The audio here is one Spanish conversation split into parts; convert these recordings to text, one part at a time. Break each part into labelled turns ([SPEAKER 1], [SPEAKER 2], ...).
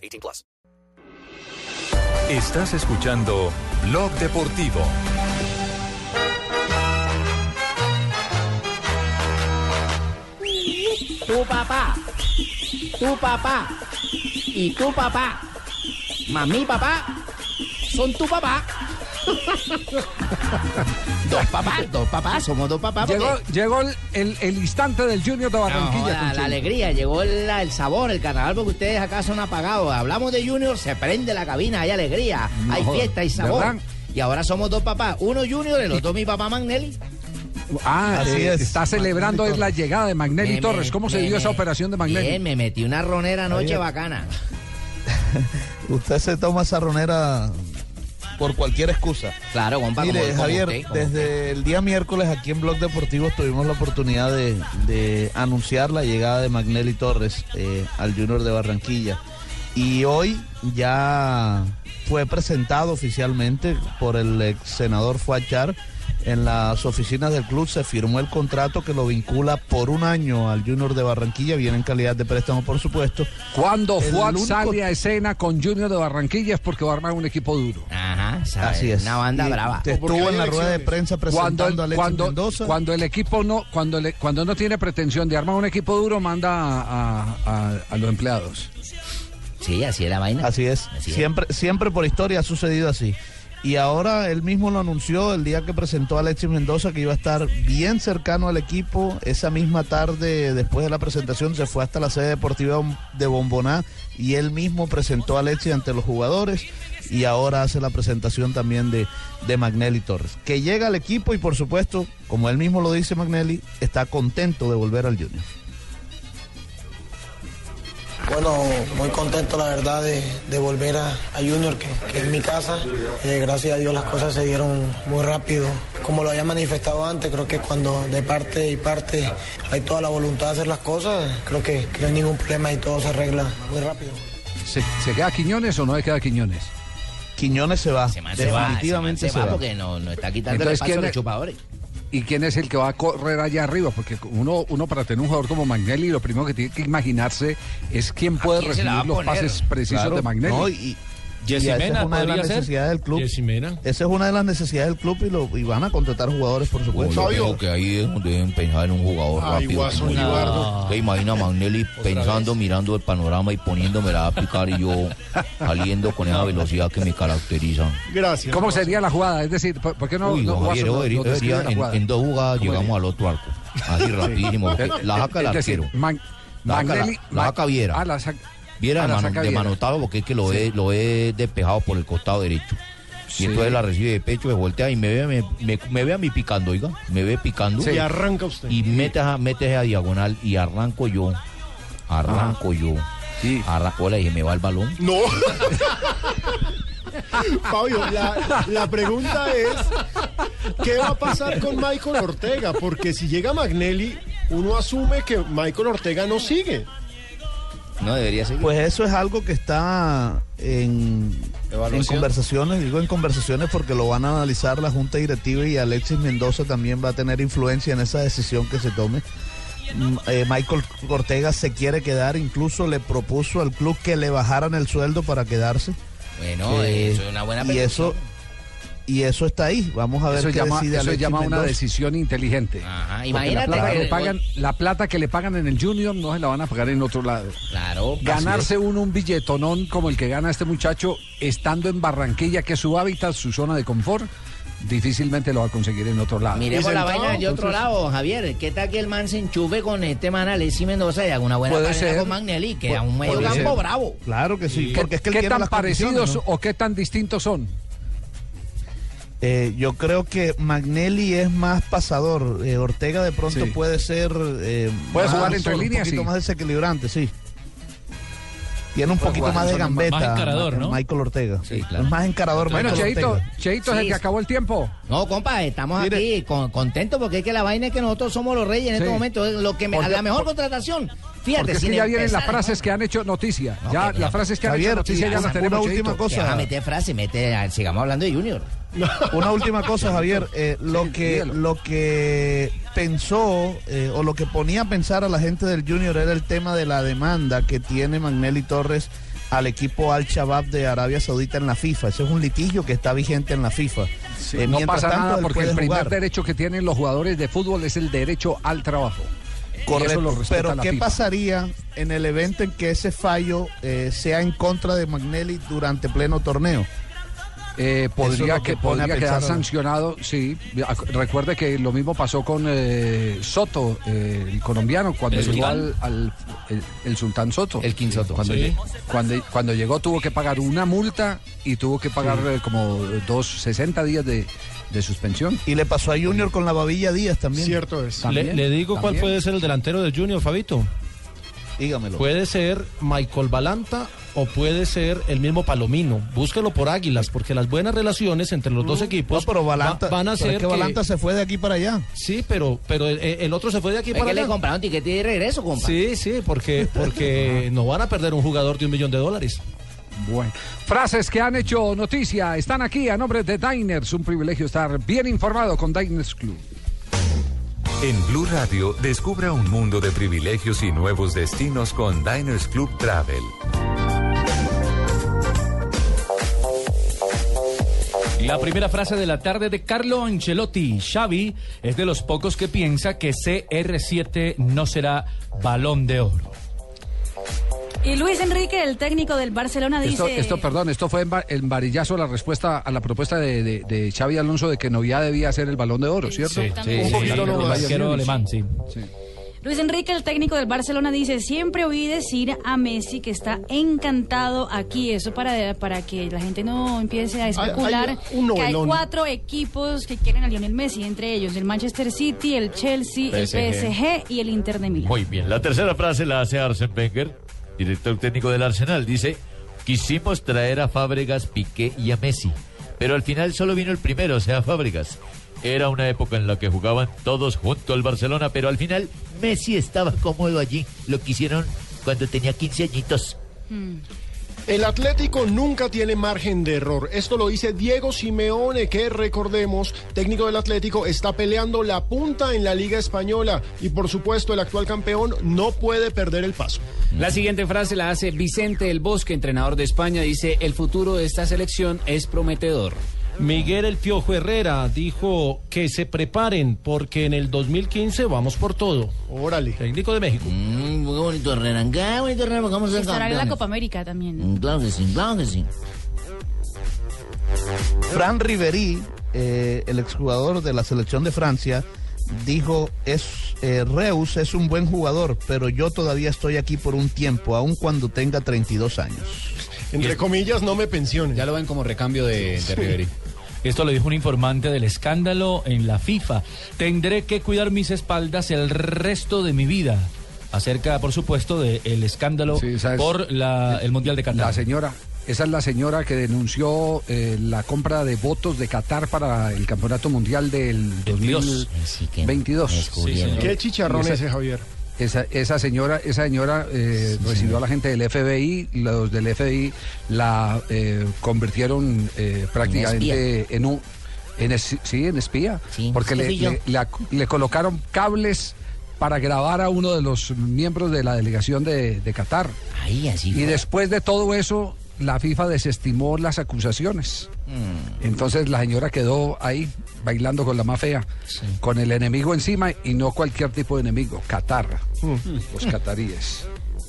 [SPEAKER 1] 18 plus.
[SPEAKER 2] Estás escuchando Blog Deportivo.
[SPEAKER 3] Tu papá, tu papá y tu papá, mami papá, son tu papá. dos papás, dos papás, somos dos papás. porque-
[SPEAKER 4] Llegó, llegó el, el- el instante del Junior de Barranquilla.
[SPEAKER 3] la alegría, llegó el, el sabor, el carnaval, porque ustedes acá son apagados. Hablamos de Junior, se prende la cabina, hay alegría,
[SPEAKER 4] No
[SPEAKER 3] hay fiesta, hay sabor.
[SPEAKER 4] ¿verdad?
[SPEAKER 3] Y ahora somos dos papás, uno Junior, el otro mi papá Magnelli.
[SPEAKER 4] Ah,
[SPEAKER 5] Así
[SPEAKER 4] eh,
[SPEAKER 5] es.
[SPEAKER 4] está celebrando es la llegada de Magnelli
[SPEAKER 3] Me-
[SPEAKER 4] Torres. ¿Cómo se
[SPEAKER 3] me-
[SPEAKER 4] dio esa operación de Magnelli?
[SPEAKER 3] Bien, me metí una ronera anoche bacana.
[SPEAKER 5] Usted se toma esa ronera por cualquier excusa.
[SPEAKER 3] Claro, compa,
[SPEAKER 5] Mire,
[SPEAKER 3] como- como
[SPEAKER 5] Javier,
[SPEAKER 3] usted, como
[SPEAKER 5] desde el día miércoles aquí en Blog Deportivo tuvimos la oportunidad de, de anunciar la llegada de Magnelli Torres eh, al Junior de Barranquilla. Y hoy ya fue presentado oficialmente por el ex senador Fuachar en las oficinas del club. Se firmó el contrato que lo vincula por un año al Junior de Barranquilla, viene en calidad de préstamo, por supuesto.
[SPEAKER 4] Cuando
[SPEAKER 5] El único-
[SPEAKER 4] sale a escena con Junior de Barranquilla es porque va a armar un equipo duro.
[SPEAKER 3] Ajá, ¿sabe?
[SPEAKER 5] Así es.
[SPEAKER 3] Una banda
[SPEAKER 5] Y
[SPEAKER 3] brava.
[SPEAKER 5] Estuvo en la rueda de prensa
[SPEAKER 4] Cuando,
[SPEAKER 5] presentando a Alexis
[SPEAKER 4] cuando,
[SPEAKER 5] Mendoza.
[SPEAKER 4] cuando el equipo no, cuando, le- cuando no tiene pretensión de armar un equipo duro, manda a, a- a- a los empleados.
[SPEAKER 3] Sí, así es la vaina.
[SPEAKER 5] Así es.
[SPEAKER 3] Así es.
[SPEAKER 5] siempre, siempre por historia ha sucedido así. Y ahora él mismo lo anunció el día que presentó a Alexis Mendoza que iba a estar bien cercano al equipo. Esa misma tarde, después de la presentación, se fue hasta la sede deportiva de Bomboná y él mismo presentó a Alexis ante los jugadores y ahora hace la presentación también de, de Magnelli Torres. Que llega al equipo y por supuesto, como él mismo lo dice Magnelli, está contento de volver al Junior.
[SPEAKER 6] Bueno, muy contento la verdad de, de volver a, a Junior, que, que es mi casa. Eh, gracias a Dios las cosas se dieron muy rápido. Como lo había manifestado antes, creo que cuando de parte y parte hay toda la voluntad de hacer las cosas, creo que, que no hay ningún problema y todo se arregla muy rápido.
[SPEAKER 4] ¿Se, se queda Quiñones o no se queda Quiñones?
[SPEAKER 5] Quiñones se va.
[SPEAKER 3] Se man se va,
[SPEAKER 5] Definitivamente
[SPEAKER 3] se,
[SPEAKER 5] va.
[SPEAKER 3] porque no, no está quitando
[SPEAKER 4] Entonces,
[SPEAKER 3] el espacio
[SPEAKER 4] ¿quién
[SPEAKER 3] a los
[SPEAKER 4] es-
[SPEAKER 3] chupadores.
[SPEAKER 4] ¿Y quién es el que va a correr allá arriba? Porque uno, uno para tener un jugador como Magnelli, lo primero que tiene que imaginarse es quién puede
[SPEAKER 3] quién
[SPEAKER 4] recibir los pases precisos
[SPEAKER 5] Claro,
[SPEAKER 4] de Magnelli.
[SPEAKER 5] no, y, y
[SPEAKER 7] Jessy
[SPEAKER 5] esa es una de las
[SPEAKER 7] ser.
[SPEAKER 5] necesidades del club. Esa es una de las necesidades del club y, lo, y van a contratar jugadores, por supuesto.
[SPEAKER 8] Creo que ahí es donde deben pensar en un jugador rápido. yo. Te imagina a Magnelli pensando, mirando el panorama y poniéndome la a picar y yo saliendo con esa velocidad que me caracteriza.
[SPEAKER 9] Gracias.
[SPEAKER 4] ¿Cómo sería la jugada? Es decir, ¿por, por qué no,
[SPEAKER 8] Uy,
[SPEAKER 4] no
[SPEAKER 8] Javier,
[SPEAKER 4] Guaso,
[SPEAKER 8] yo
[SPEAKER 4] no-
[SPEAKER 8] debería-
[SPEAKER 4] no
[SPEAKER 8] debería- en, dos jugadas
[SPEAKER 4] ¿Cómo
[SPEAKER 8] llegamos al otro arco. Así rapidísimo. La saca el arquero.
[SPEAKER 4] Magnelli-
[SPEAKER 8] la saca Viera.
[SPEAKER 4] Ah, la saca-
[SPEAKER 8] Viera
[SPEAKER 4] ah,
[SPEAKER 8] de, mano- manotado porque es que lo he, lo he despejado por el costado derecho.
[SPEAKER 4] Sí.
[SPEAKER 8] Y entonces la recibe de pecho, se voltea y me ve, me, me- me ve a mí picando, oiga. Me ve picando.
[SPEAKER 9] Y arranca usted.
[SPEAKER 8] Y mete a, mete a diagonal y arranco yo. Arranco yo.
[SPEAKER 4] Sí.
[SPEAKER 8] Arranco, le dije, me va el balón.
[SPEAKER 9] No. Fabio, la, la pregunta es, ¿qué va a pasar con Michael Ortega? Porque si llega Magnelli, uno asume que Michael Ortega no sigue.
[SPEAKER 8] No debería seguir.
[SPEAKER 5] Pues eso es algo que está en, conversaciones, digo en conversaciones porque lo van a analizar la Junta Directiva y Alexis Mendoza también va a tener influencia en esa decisión que se tome. Mm, eh, Michael Ortega se quiere quedar, incluso le propuso al club que le bajaran el sueldo para quedarse.
[SPEAKER 3] Bueno,
[SPEAKER 5] Eh,
[SPEAKER 3] eso es una buena
[SPEAKER 5] y eso y eso está ahí. Vamos a ver
[SPEAKER 4] Eso
[SPEAKER 5] qué
[SPEAKER 4] llama,
[SPEAKER 5] decide
[SPEAKER 4] eso llama una
[SPEAKER 5] Mendoza.
[SPEAKER 4] decisión inteligente.
[SPEAKER 3] Ajá, imagínate
[SPEAKER 4] la plata, que le pagan, la plata que le pagan en el Junior no se la van a pagar en otro lado.
[SPEAKER 3] Claro.
[SPEAKER 4] Ganarse uno un billetonón como el que gana este muchacho estando en Barranquilla, que es su hábitat, su zona de confort, difícilmente lo va a conseguir en otro lado.
[SPEAKER 3] Miremos la vaina de otro lado, Javier. ¿Qué tal que el man se enchufe con este man Alexis Mendoza y haga una buena
[SPEAKER 4] Puede
[SPEAKER 3] pareja
[SPEAKER 4] ser.
[SPEAKER 3] con Magnelli? Que a un medio campo
[SPEAKER 4] ser.
[SPEAKER 3] bravo.
[SPEAKER 5] Claro que sí,
[SPEAKER 4] ¿Qué,
[SPEAKER 5] porque es que él
[SPEAKER 4] qué
[SPEAKER 5] tiene
[SPEAKER 4] tan parecidos
[SPEAKER 5] ¿no?
[SPEAKER 4] o qué tan distintos son?
[SPEAKER 5] Eh, yo creo que Magnelli es más pasador. eh, Ortega de pronto
[SPEAKER 4] Sí.
[SPEAKER 5] puede ser. eh,
[SPEAKER 4] Puede
[SPEAKER 5] más-
[SPEAKER 4] jugar entre
[SPEAKER 5] un
[SPEAKER 4] líneas,
[SPEAKER 5] poquito
[SPEAKER 4] sí.
[SPEAKER 5] más desequilibrante, sí. Tiene un poquito más de gambeta.
[SPEAKER 8] Más encarador, ¿no?
[SPEAKER 5] Michael Ortega.
[SPEAKER 10] Sí, claro.
[SPEAKER 5] Es más encarador
[SPEAKER 4] Bueno,
[SPEAKER 5] Michael
[SPEAKER 4] Cheito,
[SPEAKER 5] Ortega.
[SPEAKER 4] Cheito es el que acabó el tiempo.
[SPEAKER 3] No, compa, estamos
[SPEAKER 5] Mire.
[SPEAKER 3] aquí con- contentos porque es que la vaina es que nosotros somos los reyes en
[SPEAKER 4] Sí.
[SPEAKER 3] este momento. Lo que me-
[SPEAKER 4] Porque-
[SPEAKER 3] la mejor
[SPEAKER 4] por-
[SPEAKER 3] contratación.
[SPEAKER 4] Porque
[SPEAKER 3] Fíjate,
[SPEAKER 4] es que ya vienen las frases
[SPEAKER 3] ¿no?
[SPEAKER 4] que han hecho noticia.
[SPEAKER 3] No,
[SPEAKER 4] ya, las frases que han hecho noticia ya las
[SPEAKER 5] una
[SPEAKER 4] tenemos.
[SPEAKER 5] última cosa.
[SPEAKER 3] Que vas a meter frase, mete, sigamos hablando de Junior.
[SPEAKER 5] Una última cosa, Javier. Eh, lo, que,
[SPEAKER 4] dígalo.
[SPEAKER 5] lo que pensó eh, o lo que ponía a pensar a la gente del Junior era el tema de la demanda que tiene Magnelli Torres al equipo Al Shabab de Arabia Saudita en la FIFA. Ese es un litigio que está vigente en la FIFA. Eh,
[SPEAKER 4] no pasa
[SPEAKER 5] tanto,
[SPEAKER 4] nada porque el primer
[SPEAKER 5] jugar.
[SPEAKER 4] derecho que tienen los jugadores de fútbol es el derecho al trabajo.
[SPEAKER 5] Correcto, pero ¿qué
[SPEAKER 4] FIFA.
[SPEAKER 5] pasaría en el evento en que ese fallo eh, sea en contra de Magnelli durante pleno torneo?
[SPEAKER 4] Eh, podría
[SPEAKER 5] es que
[SPEAKER 4] que podría quedar sancionado, sí. Recuerde que lo mismo pasó con eh, Soto, eh, el colombiano, cuando
[SPEAKER 8] ¿El
[SPEAKER 4] llegó
[SPEAKER 8] sultán?
[SPEAKER 4] al, al- el, el sultán Soto.
[SPEAKER 10] El King Soto.
[SPEAKER 4] Cuando,
[SPEAKER 8] Sí.
[SPEAKER 4] lle- cuando, cuando llegó tuvo que pagar una multa y tuvo que pagar como dos 60 días de, de suspensión.
[SPEAKER 5] Y le pasó a Junior con la babilla Díaz también.
[SPEAKER 9] Cierto es.
[SPEAKER 8] Le,
[SPEAKER 4] También,
[SPEAKER 8] le digo cuál puede ser el delantero de Junior, Fabito.
[SPEAKER 5] Dígamelo.
[SPEAKER 8] Puede ser Michael Balanta o puede ser el mismo Palomino. Búsquelo por Águilas, porque las buenas relaciones entre los dos
[SPEAKER 5] No,
[SPEAKER 8] equipos
[SPEAKER 5] pero Balanta,
[SPEAKER 8] va- van a ser
[SPEAKER 5] es que Balanta se fue de aquí para allá.
[SPEAKER 8] Sí, pero, pero el, el otro se fue de aquí
[SPEAKER 3] Es
[SPEAKER 8] para
[SPEAKER 3] que le
[SPEAKER 8] allá.
[SPEAKER 3] compraron tiquete de regreso, compa.
[SPEAKER 8] Sí, sí, porque, porque no van a perder un jugador de un millón de dólares.
[SPEAKER 4] Bueno. Frases que han hecho noticia están aquí a nombre de Diners. Un privilegio estar bien informado con Diners Club.
[SPEAKER 2] En Blue Radio, descubra un mundo de privilegios y nuevos destinos con Diners Club Travel.
[SPEAKER 7] La primera frase de la tarde de Carlo Ancelotti. Xavi es de los pocos que piensa que CR7 no será balón de oro.
[SPEAKER 11] Y Luis Enrique, el técnico del Barcelona, dice...
[SPEAKER 4] Esto, esto, perdón, esto fue en, varillazo la respuesta a la propuesta de, de, de Xavi Alonso de que Novia debía ser el balón de oro, ¿cierto?
[SPEAKER 11] Exactamente.
[SPEAKER 9] Un poquito
[SPEAKER 7] el
[SPEAKER 9] nomás.
[SPEAKER 7] arquero alemán, sí.
[SPEAKER 11] Luis Enrique, el técnico del Barcelona, dice, siempre oí decir a Messi que está encantado aquí. Eso para, para que la gente no empiece a especular
[SPEAKER 9] hay un
[SPEAKER 11] que hay cuatro equipos que quieren a Lionel Messi, entre ellos el Manchester City, el Chelsea, el PSG y el Inter de Milán.
[SPEAKER 12] Muy bien, la tercera frase la hace Arsene Wenger, director técnico del Arsenal. Dice, quisimos traer a Fábregas, Piqué y a Messi, pero al final solo vino el primero, o sea, Fábregas. Era una época en la que jugaban todos junto al Barcelona, pero al final Messi estaba cómodo allí. Lo quisieron cuando tenía 15 añitos.
[SPEAKER 9] El Atlético nunca tiene margen de error. Esto lo dice Diego Simeone, que recordemos, técnico del Atlético, está peleando la punta en la Liga Española y por supuesto el actual campeón no puede perder el paso.
[SPEAKER 13] La siguiente frase la hace Vicente El Bosque, entrenador de España. Dice, el futuro de esta selección es prometedor.
[SPEAKER 8] Miguel El Piojo Herrera dijo que se preparen porque en el 2015 vamos por todo.
[SPEAKER 9] Órale.
[SPEAKER 8] Técnico de México.
[SPEAKER 3] Mm, muy bonito Herrera. Qué bonito Herrera, porque vamos a ser
[SPEAKER 11] Estará en la. Copa América también.
[SPEAKER 3] Mm, Claro que sí, claro que sí.
[SPEAKER 5] Fran Riveri, eh, el exjugador de la selección de Francia, dijo, es eh, Reus es un buen jugador, pero yo todavía estoy aquí por un tiempo, aun cuando tenga 32 años.
[SPEAKER 9] Entre comillas, no me pensiones.
[SPEAKER 13] Ya lo ven como recambio de, de Riveri.
[SPEAKER 7] Esto lo dijo un informante del escándalo en la FIFA. Tendré que cuidar mis espaldas el resto de mi vida. Acerca, por supuesto, del escándalo
[SPEAKER 4] Sí,
[SPEAKER 7] por la- el Mundial de Qatar.
[SPEAKER 4] La señora, esa es la señora que denunció eh, la compra de votos de Qatar para el Campeonato Mundial del 2022.
[SPEAKER 9] Qué chicharrón ese, Javier.
[SPEAKER 4] Esa, esa señora, esa señora eh, recibió a la gente del FBI, los del FBI la eh, convirtieron eh, prácticamente en un en es- sí, en espía, porque le, le- colocaron cables para grabar a uno de los miembros de la delegación de, de Qatar.
[SPEAKER 3] Ahí, así
[SPEAKER 4] Y
[SPEAKER 3] fue.
[SPEAKER 4] después de todo eso, la FIFA desestimó las acusaciones.
[SPEAKER 3] Mm.
[SPEAKER 4] Entonces la señora quedó ahí bailando con la más fea, con el enemigo encima y no cualquier tipo de enemigo, Qatar, los cataríes.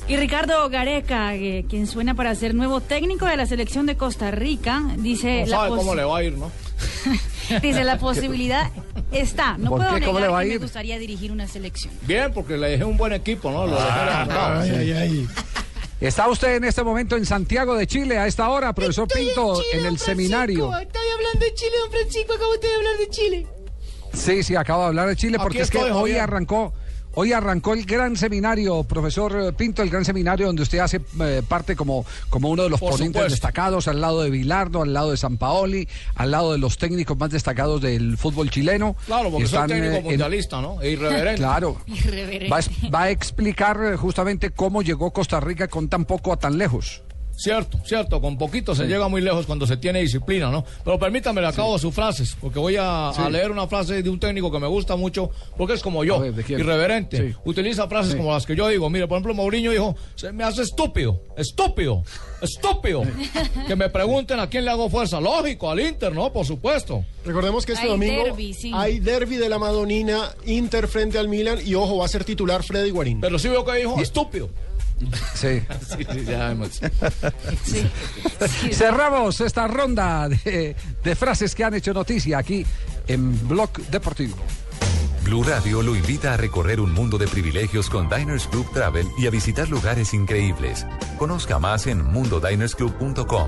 [SPEAKER 11] Y Ricardo Gareca, eh, quien suena para ser nuevo técnico de la selección de Costa Rica, dice...
[SPEAKER 3] No
[SPEAKER 11] la
[SPEAKER 3] sabe cómo le va a ir, ¿no?
[SPEAKER 11] Dice, la posibilidad está. No
[SPEAKER 3] ¿Por
[SPEAKER 11] puedo
[SPEAKER 3] qué? ¿Cómo
[SPEAKER 11] negar
[SPEAKER 3] le va a
[SPEAKER 11] que me
[SPEAKER 3] ir?
[SPEAKER 11] gustaría dirigir una selección.
[SPEAKER 3] Bien, porque le dejé un buen equipo, ¿no? Lo dejé levantado.
[SPEAKER 4] Está usted en este momento en Santiago de Chile a esta hora, profesor Pinto, en el seminario.
[SPEAKER 3] Estoy hablando de Chile, don Francisco. Acabo usted de hablar de Chile.
[SPEAKER 4] Sí, sí, acabo de hablar de Chile porque es que
[SPEAKER 3] estoy,
[SPEAKER 4] hoy
[SPEAKER 3] Javier.
[SPEAKER 4] arrancó, Hoy arrancó el gran seminario, profesor Pinto, el gran seminario donde usted hace eh, parte como, como uno de los
[SPEAKER 14] Por
[SPEAKER 4] ponentes
[SPEAKER 14] supuesto.
[SPEAKER 4] destacados, al lado de Vilardo, al lado de San Paoli, al lado de los técnicos más destacados del fútbol chileno.
[SPEAKER 14] Claro, porque
[SPEAKER 4] Están,
[SPEAKER 14] técnico
[SPEAKER 4] eh, en-
[SPEAKER 14] mundialista, ¿no? E irreverente.
[SPEAKER 4] Claro.
[SPEAKER 11] Irreverente.
[SPEAKER 4] Va a, es- va a explicar eh, justamente cómo llegó Costa Rica con tan poco a tan lejos.
[SPEAKER 14] Cierto, cierto, con poquito se
[SPEAKER 4] Sí.
[SPEAKER 14] llega muy lejos cuando se tiene disciplina, ¿no? Pero permítame, le acabo sus frases, porque voy a, a
[SPEAKER 4] Sí.
[SPEAKER 14] leer una frase de un técnico que me gusta mucho, porque es como yo, irreverente.
[SPEAKER 4] Sí.
[SPEAKER 14] Utiliza frases
[SPEAKER 4] Sí.
[SPEAKER 14] como las que yo digo. Mire, por ejemplo, Mourinho dijo, se me hace estúpido, estúpido, estúpido. que me pregunten a quién le hago fuerza. Lógico, al Inter, ¿no? Por supuesto.
[SPEAKER 9] Recordemos que este
[SPEAKER 11] Hay
[SPEAKER 9] domingo
[SPEAKER 11] sí.
[SPEAKER 9] hay derby de la Madonina, Inter frente al Milan y ojo, va a ser titular Freddy Guarín.
[SPEAKER 14] Pero sí veo que dijo, estúpido.
[SPEAKER 4] Sí.
[SPEAKER 14] Sí, sí, ya vemos.
[SPEAKER 4] Cerramos esta ronda de, de frases que han hecho noticia aquí en Blog Deportivo.
[SPEAKER 2] Blue Radio lo invita a recorrer un mundo de privilegios con Diners Club Travel y a visitar lugares increíbles. Conozca más en mundodinersclub.com.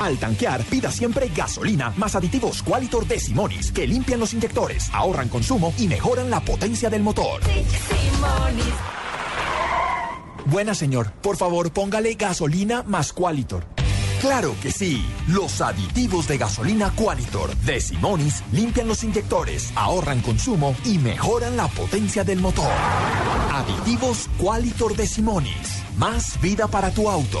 [SPEAKER 15] Al tanquear, pida siempre gasolina más aditivos Qualitor de Simonis que limpian los inyectores, ahorran consumo y mejoran la potencia del motor. Buena señor, por favor póngale gasolina más Qualitor. Claro que sí, los aditivos de gasolina Qualitor de Simonis limpian los inyectores, ahorran consumo y mejoran la potencia del motor. Aditivos Qualitor de Simonis, más vida para tu auto.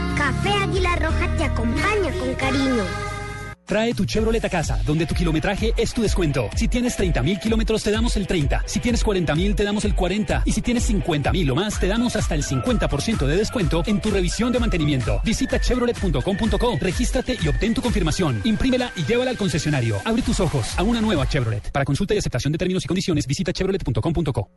[SPEAKER 16] Café Águila Roja te acompaña con cariño.
[SPEAKER 17] Trae tu Chevrolet a casa, donde tu kilometraje es tu descuento. Si tienes 30 mil kilómetros, te damos el 30. Si tienes 40 mil, te damos el 40. Y si tienes 50 mil o más, te damos hasta el 50% de descuento en tu revisión de mantenimiento. Visita chevrolet.com.co, regístrate y obtén tu confirmación. Imprímela y llévala al concesionario. Abre tus ojos a una nueva Chevrolet. Para consulta y aceptación de términos y condiciones, visita chevrolet.com.co.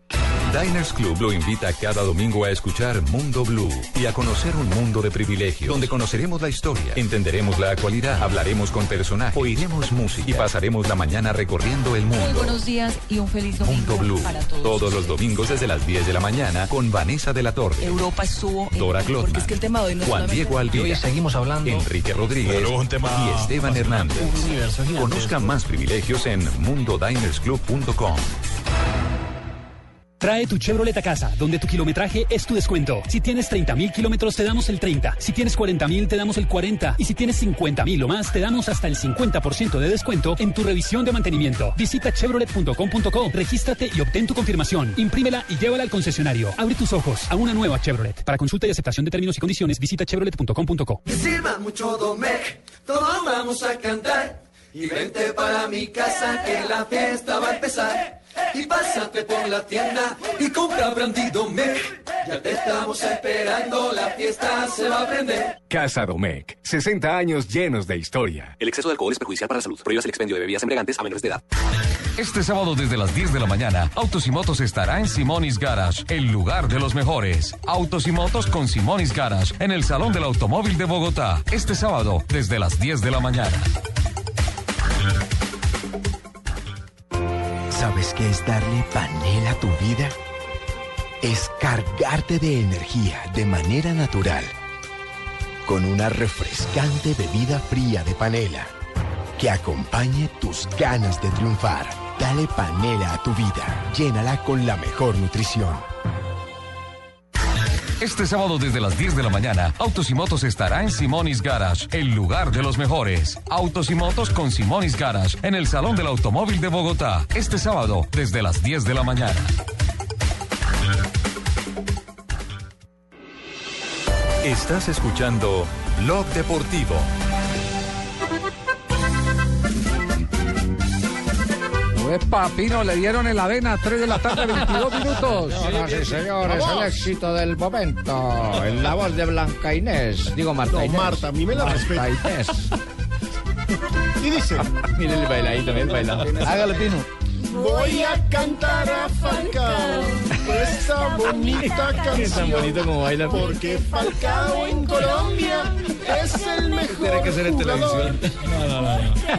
[SPEAKER 2] Diners Club lo invita cada domingo a escuchar Mundo Blue y a conocer un mundo de privilegios, donde conoceremos la historia, entenderemos la actualidad, hablaremos con oiremos música y pasaremos la mañana recorriendo el
[SPEAKER 18] Muy
[SPEAKER 2] mundo.
[SPEAKER 18] buenos días y un feliz domingo
[SPEAKER 2] Mundo Blue,
[SPEAKER 18] para todos.
[SPEAKER 2] todos los domingos desde las 10 de la mañana con Vanessa de la Torre,
[SPEAKER 18] Europa estuvo
[SPEAKER 2] Dora
[SPEAKER 18] porque
[SPEAKER 2] Glotman,
[SPEAKER 18] es que el tema de hoy no es
[SPEAKER 2] Juan Diego Alvira,
[SPEAKER 18] Hoy
[SPEAKER 2] seguimos hablando, Enrique Rodríguez
[SPEAKER 18] Pero un tema
[SPEAKER 2] y Esteban Hernández.
[SPEAKER 18] Un universo gigantesco.
[SPEAKER 2] Conozca más privilegios en mundodinersclub.com.
[SPEAKER 17] Trae tu Chevrolet a casa, donde tu kilometraje es tu descuento. Si tienes 30 mil kilómetros, te damos el 30. Si tienes 40 mil, te damos el 40. Y si tienes 50 mil o más, te damos hasta el 50% de descuento en tu revisión de mantenimiento. Visita chevrolet.com.co, regístrate y obtén tu confirmación. Imprímela y llévala al concesionario. Abre tus ojos a una nueva Chevrolet. Para consulta y aceptación de términos y condiciones, visita chevrolet.com.co.
[SPEAKER 19] Que sirva mucho Domec, todos vamos a cantar. Y vente para mi casa que la fiesta va a empezar. Y pásate por la tienda y compra Brandy Domec. Ya te estamos esperando, la fiesta se va a prender.
[SPEAKER 20] Casa Domecq, 60 años llenos de historia.
[SPEAKER 21] El exceso de alcohol es perjudicial para la salud. Prohíbas el expendio de bebidas embriagantes a menores de edad.
[SPEAKER 22] Este sábado desde las 10 de la mañana, Autos y Motos estará en Simonis Garage, el lugar de los mejores. Autos y Motos con Simonis Garage, en el Salón del Automóvil de Bogotá. Este sábado desde las 10 de la mañana.
[SPEAKER 15] ¿Sabes qué es darle panela a tu vida? Es cargarte de energía de manera natural. Con una refrescante bebida fría de panela que acompañe tus ganas de triunfar. Dale panela a tu vida. Llénala con la mejor nutrición.
[SPEAKER 22] Este sábado desde las 10 de la mañana, Autos y Motos estará en Simonis Garage, el lugar de los mejores. Autos y Motos con Simonis Garage, en el Salón del Automóvil de Bogotá. Este sábado desde las 10 de la mañana.
[SPEAKER 2] Estás escuchando Blog Deportivo.
[SPEAKER 4] Epa, Pino, le dieron en la vena, 3 de la tarde, 22 minutos.
[SPEAKER 12] Señoras y señores, el éxito del momento. En la voz de Blanca Inés. Digo Marta
[SPEAKER 9] No,
[SPEAKER 12] Inés.
[SPEAKER 9] Marta, a mí me la
[SPEAKER 12] Marta. Inés.
[SPEAKER 9] Y dice,
[SPEAKER 14] Miren el bailadito, miren el bailado.
[SPEAKER 23] Hágale, Pino.
[SPEAKER 9] Voy a cantar a Falcao esta bonita canción.
[SPEAKER 14] Es tan bonito como baila.
[SPEAKER 9] Porque Falcao en Colombia es el mejor
[SPEAKER 14] Tiene que ser en televisión.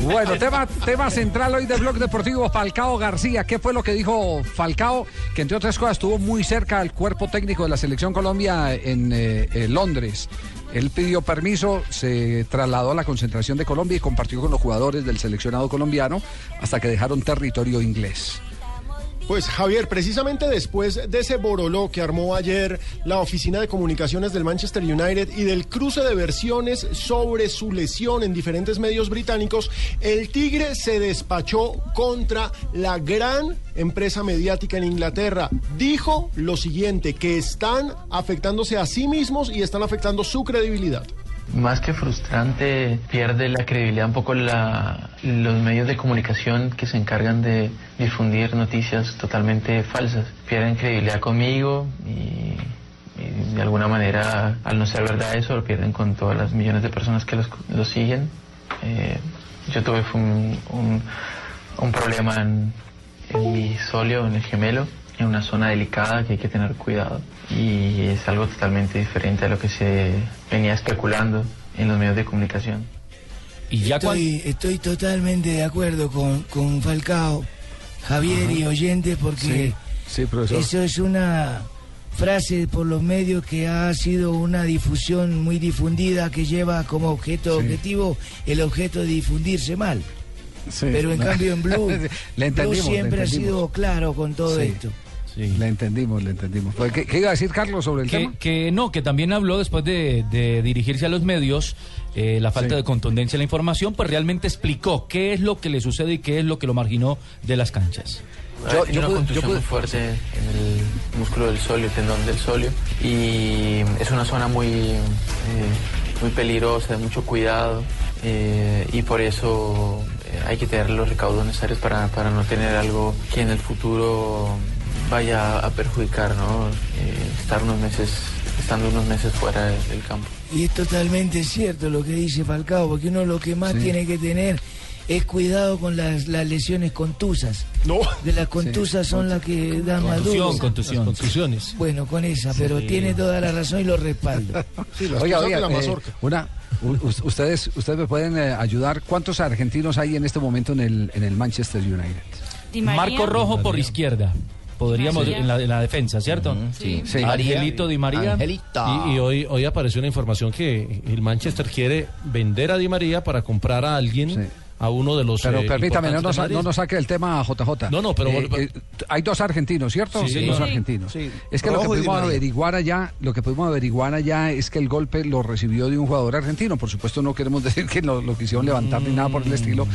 [SPEAKER 4] Bueno, tema, tema central hoy de Blog Deportivo, Falcao García. ¿Qué fue lo que dijo Falcao? Que entre otras cosas estuvo muy cerca al cuerpo técnico de la Selección Colombia en eh, eh, Londres. Él pidió permiso, se trasladó a la concentración de Colombia y compartió con los jugadores del seleccionado colombiano hasta que dejaron territorio inglés.
[SPEAKER 9] Pues Javier, precisamente después de ese boroló que armó ayer la oficina de comunicaciones del Manchester United y del cruce de versiones sobre su lesión en diferentes medios británicos, el Tigre se despachó contra la gran empresa mediática en Inglaterra. Dijo lo siguiente, que están afectándose a sí mismos y están afectando su credibilidad.
[SPEAKER 24] Más que frustrante, pierde la credibilidad un poco la- los medios de comunicación que se encargan de difundir noticias totalmente falsas. Pierden credibilidad conmigo y, y de alguna manera, al no ser verdad eso, lo pierden con todas las millones de personas que los, los siguen. Eh, yo tuve un, un- un problema en, en mi solio, en el gemelo, en una zona delicada que hay que tener cuidado. Y es algo totalmente diferente a lo que se venía especulando en los medios de comunicación.
[SPEAKER 7] Y ya
[SPEAKER 3] estoy, estoy totalmente de acuerdo con, con Falcao, Javier y oyentes, porque
[SPEAKER 4] Sí, sí, profesor.
[SPEAKER 3] eso es una frase por los medios que ha sido una difusión muy difundida que lleva como objeto
[SPEAKER 4] Sí.
[SPEAKER 3] objetivo el objeto de difundirse mal. Pero en cambio en Blue, Blue siempre ha sido claro con todo
[SPEAKER 4] Sí. Le entendimos, le entendimos. Pues, ¿Qué, qué iba a decir Carlos sobre el
[SPEAKER 7] Que,
[SPEAKER 4] tema?
[SPEAKER 7] que no, que también habló después de, de dirigirse a los medios, eh, la falta
[SPEAKER 4] Sí.
[SPEAKER 7] de contundencia en la información, pues realmente explicó qué es lo que le sucede y qué es lo que lo marginó de las canchas.
[SPEAKER 24] Yo, una contusión muy fuerte en el músculo del solio, el tendón del solio, y es una zona muy, eh, muy peligrosa, de mucho cuidado, eh, y por eso eh, hay que tener los recaudos necesarios para, para no tener algo que en el futuro vaya a perjudicar, ¿no? Eh, estar unos meses, estando unos meses fuera del, del campo.
[SPEAKER 3] Y es totalmente cierto lo que dice Falcao, porque uno lo que más
[SPEAKER 24] Sí.
[SPEAKER 3] tiene que tener es cuidado con las, las lesiones contusas.
[SPEAKER 9] No.
[SPEAKER 3] De las contusas son las que dan más dudas.
[SPEAKER 7] contusión.
[SPEAKER 8] Las contusiones.
[SPEAKER 3] Bueno, con esa, pero
[SPEAKER 8] Sí.
[SPEAKER 3] tiene toda la razón y lo respaldo.
[SPEAKER 4] Oiga, oiga, eh, una, ustedes, ustedes me pueden eh, ayudar. ¿Cuántos argentinos hay en este momento en el, en el Manchester United?
[SPEAKER 7] Marco Rojo por izquierda. Podríamos
[SPEAKER 11] Sí.
[SPEAKER 7] en la, en la defensa, ¿cierto?
[SPEAKER 11] Sí.
[SPEAKER 4] Sí.
[SPEAKER 7] Angelito Di María.
[SPEAKER 8] Y, y hoy, hoy apareció una información que el Manchester quiere vender a Di María para comprar a alguien, a uno de los.
[SPEAKER 4] Pero
[SPEAKER 8] eh,
[SPEAKER 4] permítame, no nos, no nos saque el tema JJ.
[SPEAKER 8] No, no, pero
[SPEAKER 4] Eh, eh, hay dos argentinos, ¿cierto?
[SPEAKER 8] Sí.
[SPEAKER 4] dos
[SPEAKER 8] Sí.
[SPEAKER 4] argentinos.
[SPEAKER 8] Sí.
[SPEAKER 4] Es que lo que pudimos averiguar allá, lo que pudimos averiguar allá es que el golpe lo recibió de un jugador argentino. Por supuesto, no queremos decir que lo, lo quisieron levantar ni nada por el estilo,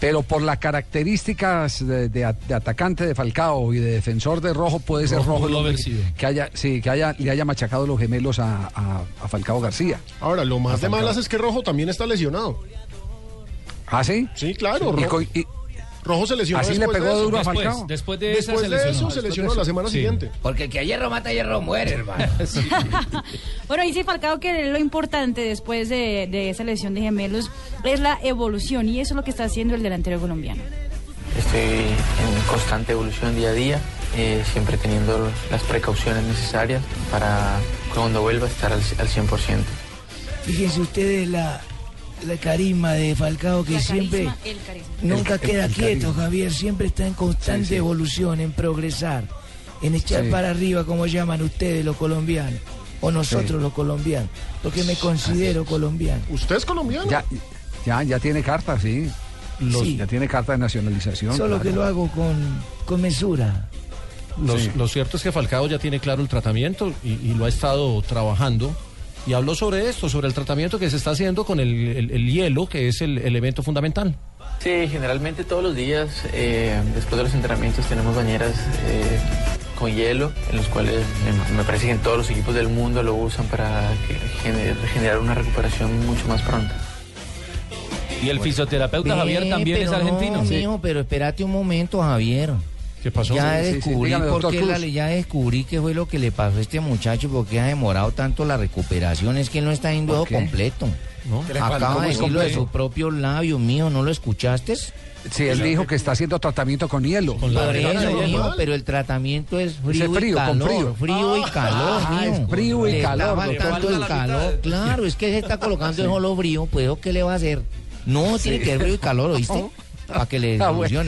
[SPEAKER 4] pero por las características de, de a- de atacante de Falcao y de defensor de Rojo, puede ser
[SPEAKER 7] Rojo haber sido.
[SPEAKER 4] que haya, sí, que haya, le haya machacado los gemelos a, a- a Falcao García.
[SPEAKER 9] Ahora, lo más de malas es que Rojo también está lesionado.
[SPEAKER 4] ¿Ah, sí?
[SPEAKER 9] Sí, claro. Rojo,
[SPEAKER 4] y-
[SPEAKER 9] Rojo se lesionó
[SPEAKER 4] ¿Así le
[SPEAKER 9] después
[SPEAKER 4] pegó
[SPEAKER 9] de eso.
[SPEAKER 4] duro a Falcao?
[SPEAKER 7] después de esa
[SPEAKER 9] Después de eso se lesionó la semana
[SPEAKER 7] Sí.
[SPEAKER 9] siguiente.
[SPEAKER 12] Porque el que a hierro mata, hierro muere, hermano.
[SPEAKER 11] Bueno, dice Falcao que lo importante después de, de esa lesión de gemelos es la evolución y eso es lo que está haciendo el delantero colombiano.
[SPEAKER 24] Estoy en constante evolución día a día, eh, siempre teniendo las precauciones necesarias para cuando vuelva a estar al, al 100%.
[SPEAKER 3] Fíjense ustedes la, la carisma de Falcao que
[SPEAKER 11] La
[SPEAKER 3] siempre
[SPEAKER 11] carisma, el carisma.
[SPEAKER 3] nunca
[SPEAKER 4] El-
[SPEAKER 3] queda
[SPEAKER 4] el
[SPEAKER 3] quieto,
[SPEAKER 4] carisma.
[SPEAKER 3] Javier, siempre está en constante
[SPEAKER 4] Sí, sí.
[SPEAKER 3] evolución, en progresar, en echar
[SPEAKER 4] Sí.
[SPEAKER 3] para arriba, como llaman ustedes los colombianos, o nosotros
[SPEAKER 4] Sí.
[SPEAKER 3] los colombianos, porque me considero colombiano.
[SPEAKER 9] ¿Usted es colombiano?
[SPEAKER 4] Ya, ya, ya tiene carta, sí.
[SPEAKER 3] Sí.
[SPEAKER 4] Ya tiene carta de nacionalización.
[SPEAKER 3] Solo
[SPEAKER 4] claro.
[SPEAKER 3] que lo hago con, con mesura.
[SPEAKER 25] Los-
[SPEAKER 26] Sí.
[SPEAKER 25] Lo cierto es que Falcao ya tiene claro el tratamiento y, y lo ha estado trabajando. Y habló sobre esto, sobre el tratamiento que se está haciendo con el, el- el hielo, que es el elemento fundamental.
[SPEAKER 24] Sí, generalmente todos los días, eh, después de los entrenamientos, tenemos bañeras eh, con hielo, en los cuales me, me parece que en todos los equipos del mundo lo usan para gener- generar una recuperación mucho más pronta.
[SPEAKER 7] Y el fisioterapeuta Javier también es argentino.
[SPEAKER 3] No, mijo, pero espérate un momento, Javier.
[SPEAKER 25] ¿Qué pasó?
[SPEAKER 3] Ya
[SPEAKER 25] Sí, sí, sí.
[SPEAKER 3] descubrí por
[SPEAKER 25] doctor
[SPEAKER 3] qué la- ya descubrí qué fue lo que le pasó a este muchacho, porque ha demorado tanto la recuperación, es que él no está yendo
[SPEAKER 26] ¿Por qué?
[SPEAKER 3] completo.
[SPEAKER 26] ¿Qué le falta?
[SPEAKER 3] Acaba
[SPEAKER 26] ¿Cómo
[SPEAKER 3] de
[SPEAKER 26] es
[SPEAKER 3] decirlo de
[SPEAKER 26] completo?
[SPEAKER 3] sus propios labios, mío, ¿no lo escuchaste?
[SPEAKER 26] Sí, él dijo que está haciendo tratamiento con hielo.
[SPEAKER 3] Por eso, mijo, pero el tratamiento es frío,
[SPEAKER 26] Ese frío,
[SPEAKER 3] y
[SPEAKER 26] con
[SPEAKER 3] calor.
[SPEAKER 26] frío.
[SPEAKER 3] Frío y calor,
[SPEAKER 26] Ah, es frío y
[SPEAKER 3] Le
[SPEAKER 26] calor,
[SPEAKER 3] faltando el calor. Claro, es que se está colocando en solo frío, pues ¿qué le va a hacer? No, tiene
[SPEAKER 26] Sí.
[SPEAKER 3] que ser frío y calor, ¿oíste? Para que le
[SPEAKER 26] Ah, bueno.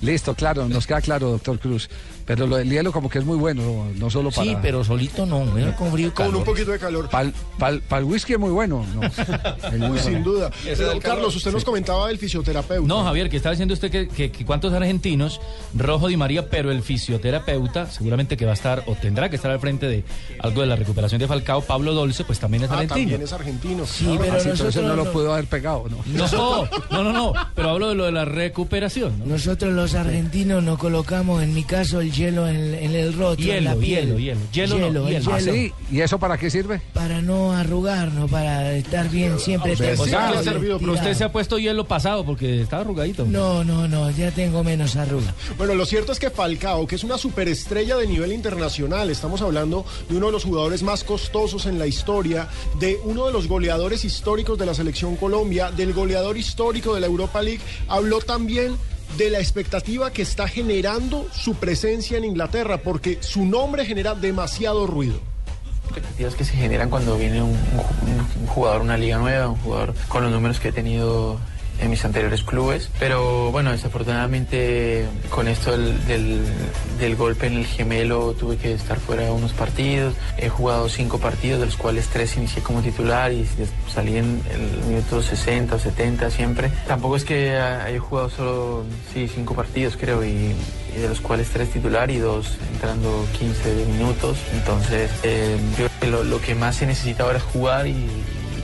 [SPEAKER 26] Listo, claro, nos queda claro, doctor Cruz. Pero lo del hielo como que es muy bueno, no solo para...
[SPEAKER 3] Sí, pero solito no, con frío y calor.
[SPEAKER 9] Con un poquito de calor.
[SPEAKER 26] Para el whisky es muy bueno, ¿no? El-
[SPEAKER 9] Uy, sin duda. Eh,
[SPEAKER 7] del calor.
[SPEAKER 9] Carlos, usted nos comentaba del fisioterapeuta.
[SPEAKER 7] No, Javier, que estaba diciendo usted que, que- que cuántos argentinos, Rojo Di María, pero el fisioterapeuta, seguramente que va a estar o tendrá que estar al frente de algo de la recuperación de Falcao, Pablo Dolce, pues también es
[SPEAKER 9] Ah,
[SPEAKER 7] argentino.
[SPEAKER 9] también es argentino.
[SPEAKER 3] Sí, pero
[SPEAKER 26] sí, pero eso no
[SPEAKER 3] nosotros
[SPEAKER 26] lo pudo haber pegado, ¿no?
[SPEAKER 7] No, no, no, no, pero hablo de lo de la recuperación. ¿no?
[SPEAKER 3] Nosotros los argentinos nos colocamos, en mi caso, el hielo en, en el rostro, en la
[SPEAKER 7] Hielo,
[SPEAKER 3] piel.
[SPEAKER 7] hielo, hielo. Hielo no, hielo.
[SPEAKER 26] ¿Ah,
[SPEAKER 3] hielo.
[SPEAKER 26] sí? ¿Y eso para qué sirve?
[SPEAKER 3] Para no arrugarnos, para estar bien siempre.
[SPEAKER 7] O sea,
[SPEAKER 3] templados,
[SPEAKER 7] que pero usted se ha puesto hielo pasado porque estaba arrugadito.
[SPEAKER 3] No, no, no, ya tengo menos arruga.
[SPEAKER 9] Bueno, lo cierto es que Falcao, que es una superestrella de nivel internacional, estamos hablando de uno de los jugadores más costosos en la historia, de uno de los goleadores históricos de la selección Colombia, del goleador histórico de la Europa League, habló también de la expectativa que está generando su presencia en Inglaterra, porque su nombre genera demasiado ruido.
[SPEAKER 24] expectativas que se generan cuando viene un, un- jugador una liga nueva, un jugador con los números que he tenido en mis anteriores clubes. Pero bueno, desafortunadamente con esto del, del- golpe en el gemelo tuve que estar fuera de unos partidos. He jugado cinco partidos, de los cuales tres inicié como titular y salí en el minuto 60 o 70 siempre. Tampoco es que haya jugado solo, sí, cinco partidos creo y de los cuales tres titular y dos entrando 15 minutos. Entonces, eh, yo creo que lo, lo que más se necesita ahora es jugar y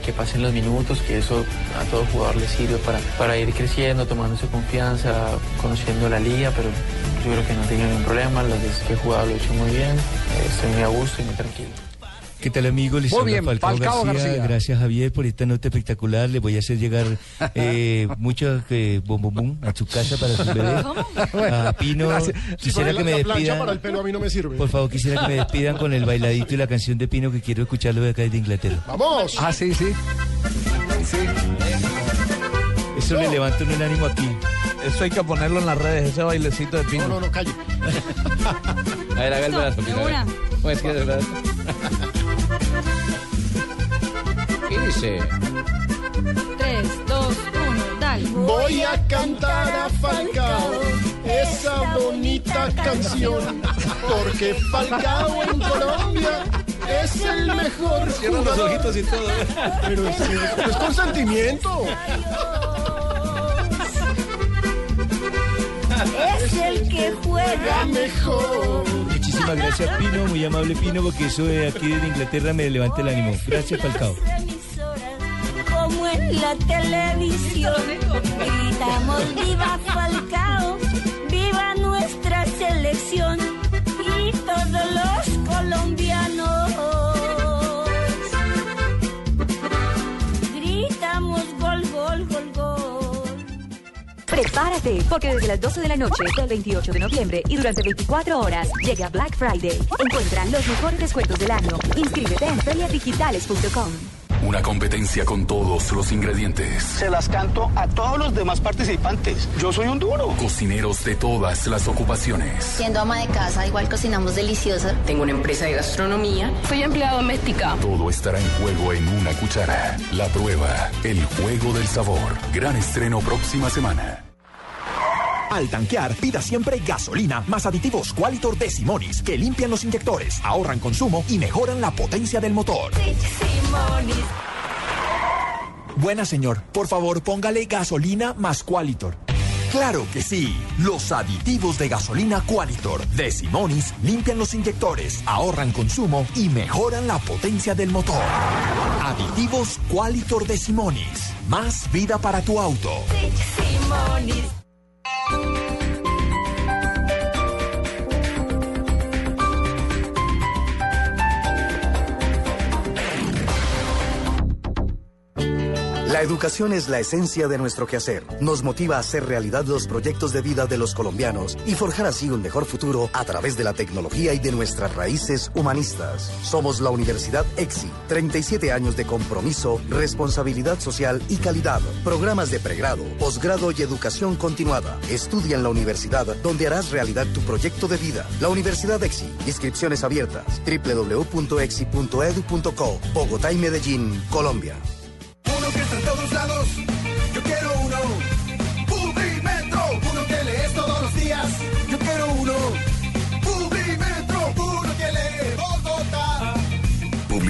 [SPEAKER 24] que pasen los minutos, que eso a todo jugador le sirve para, para ir creciendo, tomándose confianza, conociendo la liga, pero yo creo que no tenido ningún problema, las veces que he jugado lo he hecho muy bien, eh, estoy muy a gusto y muy tranquilo.
[SPEAKER 27] ¿Qué tal amigos? Les
[SPEAKER 26] Muy bien,
[SPEAKER 27] Falcao,
[SPEAKER 26] Falcao
[SPEAKER 27] García.
[SPEAKER 26] García.
[SPEAKER 27] Gracias Javier por esta nota espectacular. Les voy a hacer llegar eh, muchos eh, bom, bom, bom a su casa para sus bebés. A Pino,
[SPEAKER 9] Gracias.
[SPEAKER 27] Quisiera que me
[SPEAKER 9] la,
[SPEAKER 27] despidan.
[SPEAKER 9] para el pelo a mí no me sirve.
[SPEAKER 27] Por favor, quisiera que me despidan con el bailadito y la canción de Pino que quiero escucharlo de acá de Inglaterra.
[SPEAKER 9] ¡Vamos!
[SPEAKER 26] Ah, sí, sí. Sí.
[SPEAKER 27] Eso le levanta un ánimo aquí.
[SPEAKER 5] Eso hay que ponerlo en las redes, ese bailecito de pino.
[SPEAKER 9] No, no, no, calle.
[SPEAKER 7] A ver, haga el brazo.
[SPEAKER 28] Una.
[SPEAKER 7] Pues que de verdad.
[SPEAKER 29] ¿Qué dice?
[SPEAKER 28] 3, 2, 1, dale.
[SPEAKER 9] Voy a cantar a Falcao esa bonita canción, porque Falcao en Colombia es el mejor
[SPEAKER 7] Cierra los ojitos y todo.
[SPEAKER 9] Pero es, es con sentimiento.
[SPEAKER 30] Es el que juega
[SPEAKER 9] mejor.
[SPEAKER 27] Muchísimas gracias Pino, muy amable Pino, porque eso de aquí de Inglaterra me levanta el ánimo. Gracias Falcao.
[SPEAKER 30] Como en la televisión. Gritamos viva Falcao, viva nuestra selección y todos los colombianos. Gritamos gol, gol, gol, gol.
[SPEAKER 31] Prepárate, porque desde las 12 de la noche del 28 de noviembre y durante 24 horas llega Black Friday. Encuentra los mejores descuentos del año. Inscríbete en feriadigitales.com.
[SPEAKER 32] Una competencia con todos los ingredientes.
[SPEAKER 33] Se las canto a todos los demás participantes. Yo soy un duro.
[SPEAKER 32] Cocineros de todas las ocupaciones.
[SPEAKER 34] Siendo ama de casa, igual cocinamos delicioso. Tengo una empresa de gastronomía. Soy empleada doméstica.
[SPEAKER 32] Todo estará en juego en una cuchara. La prueba, el juego del sabor. Gran estreno próxima semana.
[SPEAKER 15] Al tanquear, pida siempre gasolina más aditivos Qualitor de Simonis que limpian los inyectores, ahorran consumo y mejoran la potencia del motor. Buena señor, por favor póngale gasolina más Qualitor.
[SPEAKER 30] Claro que sí. Los aditivos de gasolina Qualitor de Simonis limpian los inyectores, ahorran consumo y mejoran la potencia del motor. Aditivos Qualitor de Simonis. Más vida para tu auto.
[SPEAKER 35] Bye. Educación es la esencia de nuestro quehacer. Nos motiva a hacer realidad los proyectos de vida de los colombianos y forjar así un mejor futuro a través de la tecnología y de nuestras raíces humanistas. Somos la Universidad EXI. 37 años de compromiso, responsabilidad social y calidad. Programas de pregrado, posgrado y educación continuada. Estudia en la universidad donde harás realidad tu proyecto de vida. La Universidad EXI. Inscripciones abiertas. www.exi.edu.co. Bogotá y Medellín, Colombia.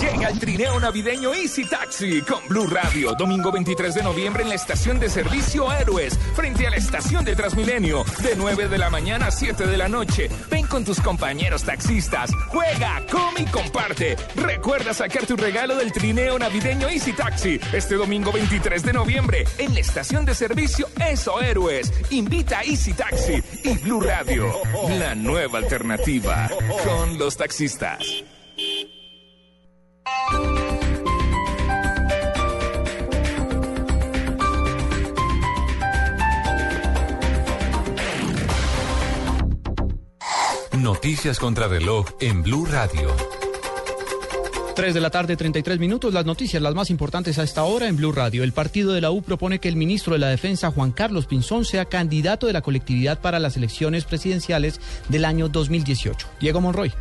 [SPEAKER 36] Llega el trineo navideño Easy Taxi con Blue Radio. Domingo 23 de noviembre en la estación de servicio Héroes, frente a la estación de Transmilenio. De 9 de la mañana a 7 de la noche. Ven con tus compañeros taxistas. Juega, come y comparte. Recuerda sacar tu regalo del trineo navideño Easy Taxi. Este domingo 23 de noviembre en la estación de servicio Eso Héroes. Invita a Easy Taxi y Blue Radio. La nueva alternativa con los taxistas.
[SPEAKER 2] Noticias contra reloj en Blue Radio.
[SPEAKER 37] 3 de la tarde, 33 minutos. Las noticias, las más importantes a esta hora en Blue Radio. El partido de la U propone que el ministro de la Defensa, Juan Carlos Pinzón, sea candidato de la colectividad para las elecciones presidenciales del año 2018. Diego Monroy.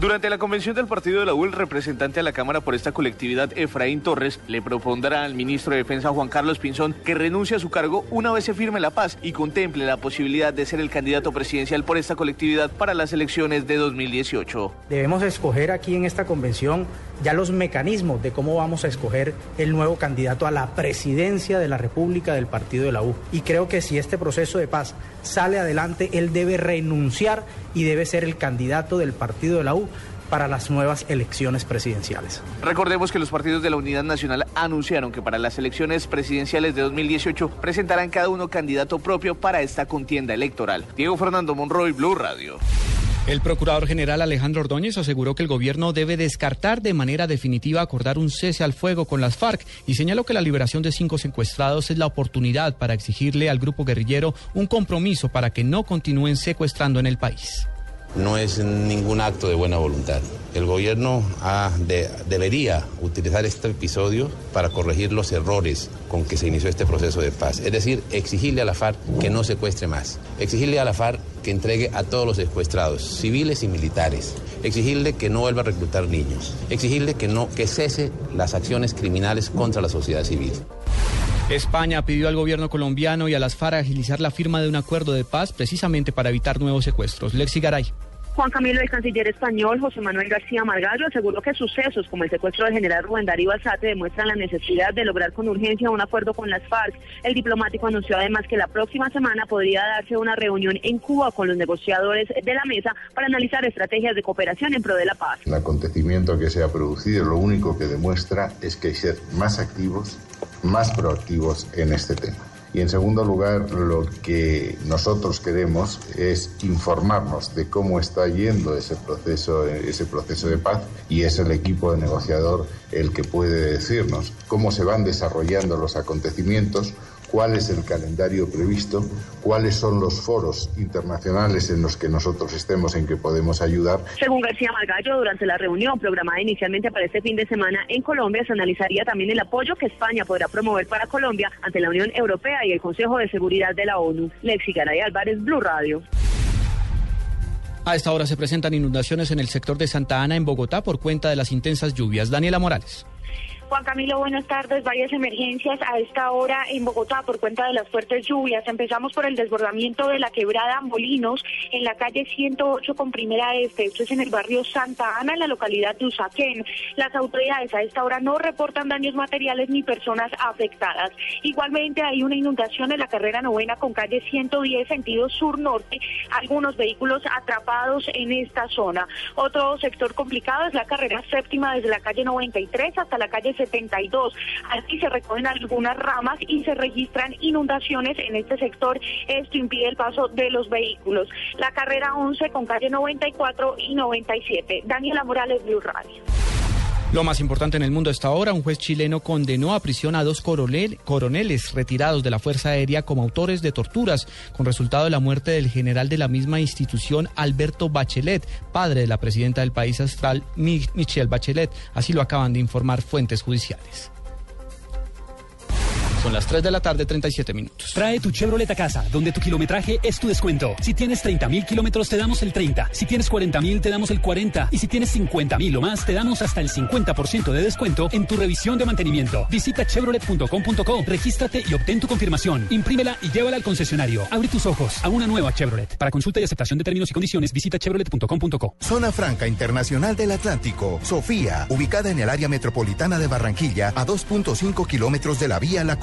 [SPEAKER 38] Durante la convención del partido de la U, el representante a la Cámara por esta colectividad, Efraín Torres, le propondrá al ministro de Defensa, Juan Carlos Pinzón, que renuncie a su cargo una vez se firme la paz y contemple la posibilidad de ser el candidato presidencial por esta colectividad para las elecciones de 2018.
[SPEAKER 39] Debemos escoger aquí en esta convención ya los mecanismos de cómo vamos a escoger el nuevo candidato a la presidencia de la República del partido de la U. Y creo que si este proceso de paz sale adelante, él debe renunciar y debe ser el candidato del partido de la U para las nuevas elecciones presidenciales.
[SPEAKER 38] Recordemos que los partidos de la Unidad Nacional anunciaron que para las elecciones presidenciales de 2018 presentarán cada uno candidato propio para esta contienda electoral. Diego Fernando Monroy, Blue Radio.
[SPEAKER 37] El procurador general Alejandro Ordóñez aseguró que el gobierno debe descartar de manera definitiva acordar un cese al fuego con las FARC y señaló que la liberación de cinco secuestrados es la oportunidad para exigirle al grupo guerrillero un compromiso para que no continúen secuestrando en el país
[SPEAKER 40] no es ningún acto de buena voluntad. El gobierno de- debería utilizar este episodio para corregir los errores con que se inició este proceso de paz. Es decir, exigirle a la FARC que no secuestre más. Exigirle a la FARC que entregue a todos los secuestrados, civiles y militares. Exigirle que no vuelva a reclutar niños. Exigirle que, no, que cese las acciones criminales contra la sociedad civil.
[SPEAKER 37] España pidió al gobierno colombiano y a las FARC agilizar la firma de un acuerdo de paz precisamente para evitar nuevos secuestros. Lexi Garay.
[SPEAKER 41] Juan Camilo, el canciller español José Manuel García Margallo, aseguró que sucesos como el secuestro del general Rubén Darío Alzate demuestran la necesidad de lograr con urgencia un acuerdo con las FARC. El diplomático anunció además que la próxima semana podría darse una reunión en Cuba con los negociadores de la mesa para analizar estrategias de cooperación en pro de la paz.
[SPEAKER 42] El acontecimiento que se ha producido lo único que demuestra es que hay que ser más activos, más proactivos en este tema. Y en segundo lugar, lo que nosotros queremos es informarnos de cómo está yendo ese proceso, ese proceso de paz y es el equipo de negociador el que puede decirnos cómo se van desarrollando los acontecimientos, cuál es el calendario previsto, cuáles son los foros internacionales en los que nosotros estemos en que podemos ayudar
[SPEAKER 41] Según García Margallo, durante la reunión programada inicialmente para este fin de semana en Colombia, se analizaría también el apoyo que España podrá promover para Colombia ante la Unión Europea y el Consejo de Seguridad de la ONU. Lexi Garay Álvarez, Blue Radio.
[SPEAKER 37] A esta hora se presentan inundaciones en el sector de Santa Ana, en Bogotá, por cuenta de las intensas lluvias. Daniela Morales.
[SPEAKER 43] Juan Camilo, buenas tardes. Varias emergencias a esta hora en Bogotá por cuenta de las fuertes lluvias. Empezamos por el desbordamiento de la quebrada Molinos en la calle 108 con primera este. Esto es en el barrio Santa Ana, en la localidad de Usaquén. Las autoridades a esta hora no reportan daños materiales ni personas afectadas. Igualmente hay una inundación en la carrera novena con calle 110 sentido sur-norte. Algunos vehículos atrapados en esta zona. Otro sector complicado es la carrera séptima desde la calle 93 hasta la calle 72. Aquí se recogen algunas ramas y se registran inundaciones en este sector. Esto impide el paso de los vehículos. La carrera 11 con calle 94 y 97. Daniela Morales, Blue Radio.
[SPEAKER 37] Lo más importante en el mundo hasta ahora, un juez chileno condenó a prisión a dos coronel, coroneles retirados de la Fuerza Aérea como autores de torturas, con resultado de la muerte del general de la misma institución, Alberto Bachelet, padre de la presidenta del país astral, Michelle Bachelet. Así lo acaban de informar fuentes judiciales. Son las 3 de la tarde, 37 minutos.
[SPEAKER 17] Trae tu Chevrolet a casa, donde tu kilometraje es tu descuento. Si tienes 30 mil kilómetros, te damos el 30. Si tienes 40 mil, te damos el 40. Y si tienes 50 mil o más, te damos hasta el 50% de descuento en tu revisión de mantenimiento. Visita chevrolet.com.co, regístrate y obtén tu confirmación. Imprímela y llévala al concesionario. Abre tus ojos a una nueva Chevrolet. Para consulta y aceptación de términos y condiciones, visita chevrolet.com.co.
[SPEAKER 16] Zona Franca Internacional del Atlántico. Sofía, ubicada en el área metropolitana de Barranquilla, a 2.5 kilómetros de la vía La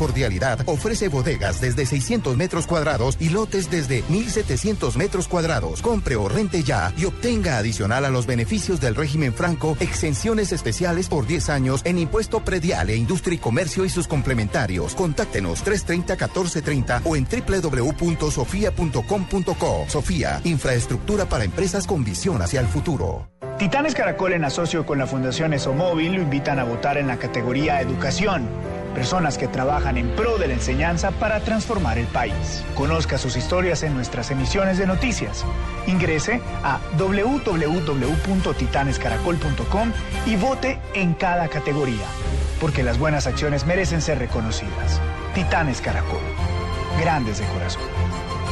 [SPEAKER 16] Ofrece bodegas desde 600 metros cuadrados y lotes desde 1.700 metros cuadrados. Compre o rente ya y obtenga adicional a los beneficios del régimen franco exenciones especiales por 10 años en impuesto predial e industria y comercio y sus complementarios. Contáctenos 330-1430 o en www.sofia.com.co. Sofía, infraestructura para empresas con visión hacia el futuro.
[SPEAKER 44] Titanes Caracol en asocio con la Fundación Esomóvil lo invitan a votar en la categoría Educación. Personas que trabajan en pro de la enseñanza para transformar el país. Conozca sus historias en nuestras emisiones de noticias. Ingrese a www.titanescaracol.com y vote en cada categoría. Porque las buenas acciones merecen ser reconocidas. Titanes Caracol. Grandes de corazón.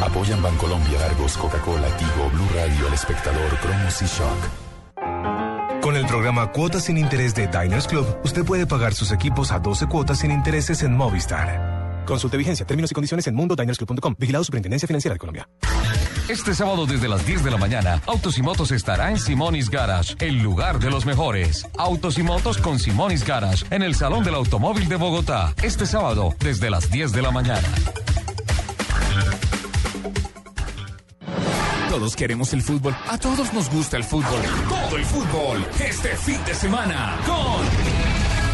[SPEAKER 32] Apoyan Bancolombia, Argos, Coca-Cola, Tigo, Blue Radio, El Espectador, Cromos y Shock.
[SPEAKER 45] Con el programa Cuotas sin Interés de Diners Club, usted puede pagar sus equipos a 12 cuotas sin intereses en Movistar. Consulte vigencia, términos y condiciones en mundodinersclub.com. Vigilado Superintendencia Financiera de Colombia.
[SPEAKER 2] Este sábado desde las 10 de la mañana, Autos y Motos estará en Simonis Garage, el lugar de los mejores. Autos y Motos con Simonis Garage, en el Salón del Automóvil de Bogotá. Este sábado desde las 10 de la mañana.
[SPEAKER 36] Todos queremos el fútbol. A todos nos gusta el fútbol. Todo el fútbol. Este fin de semana con...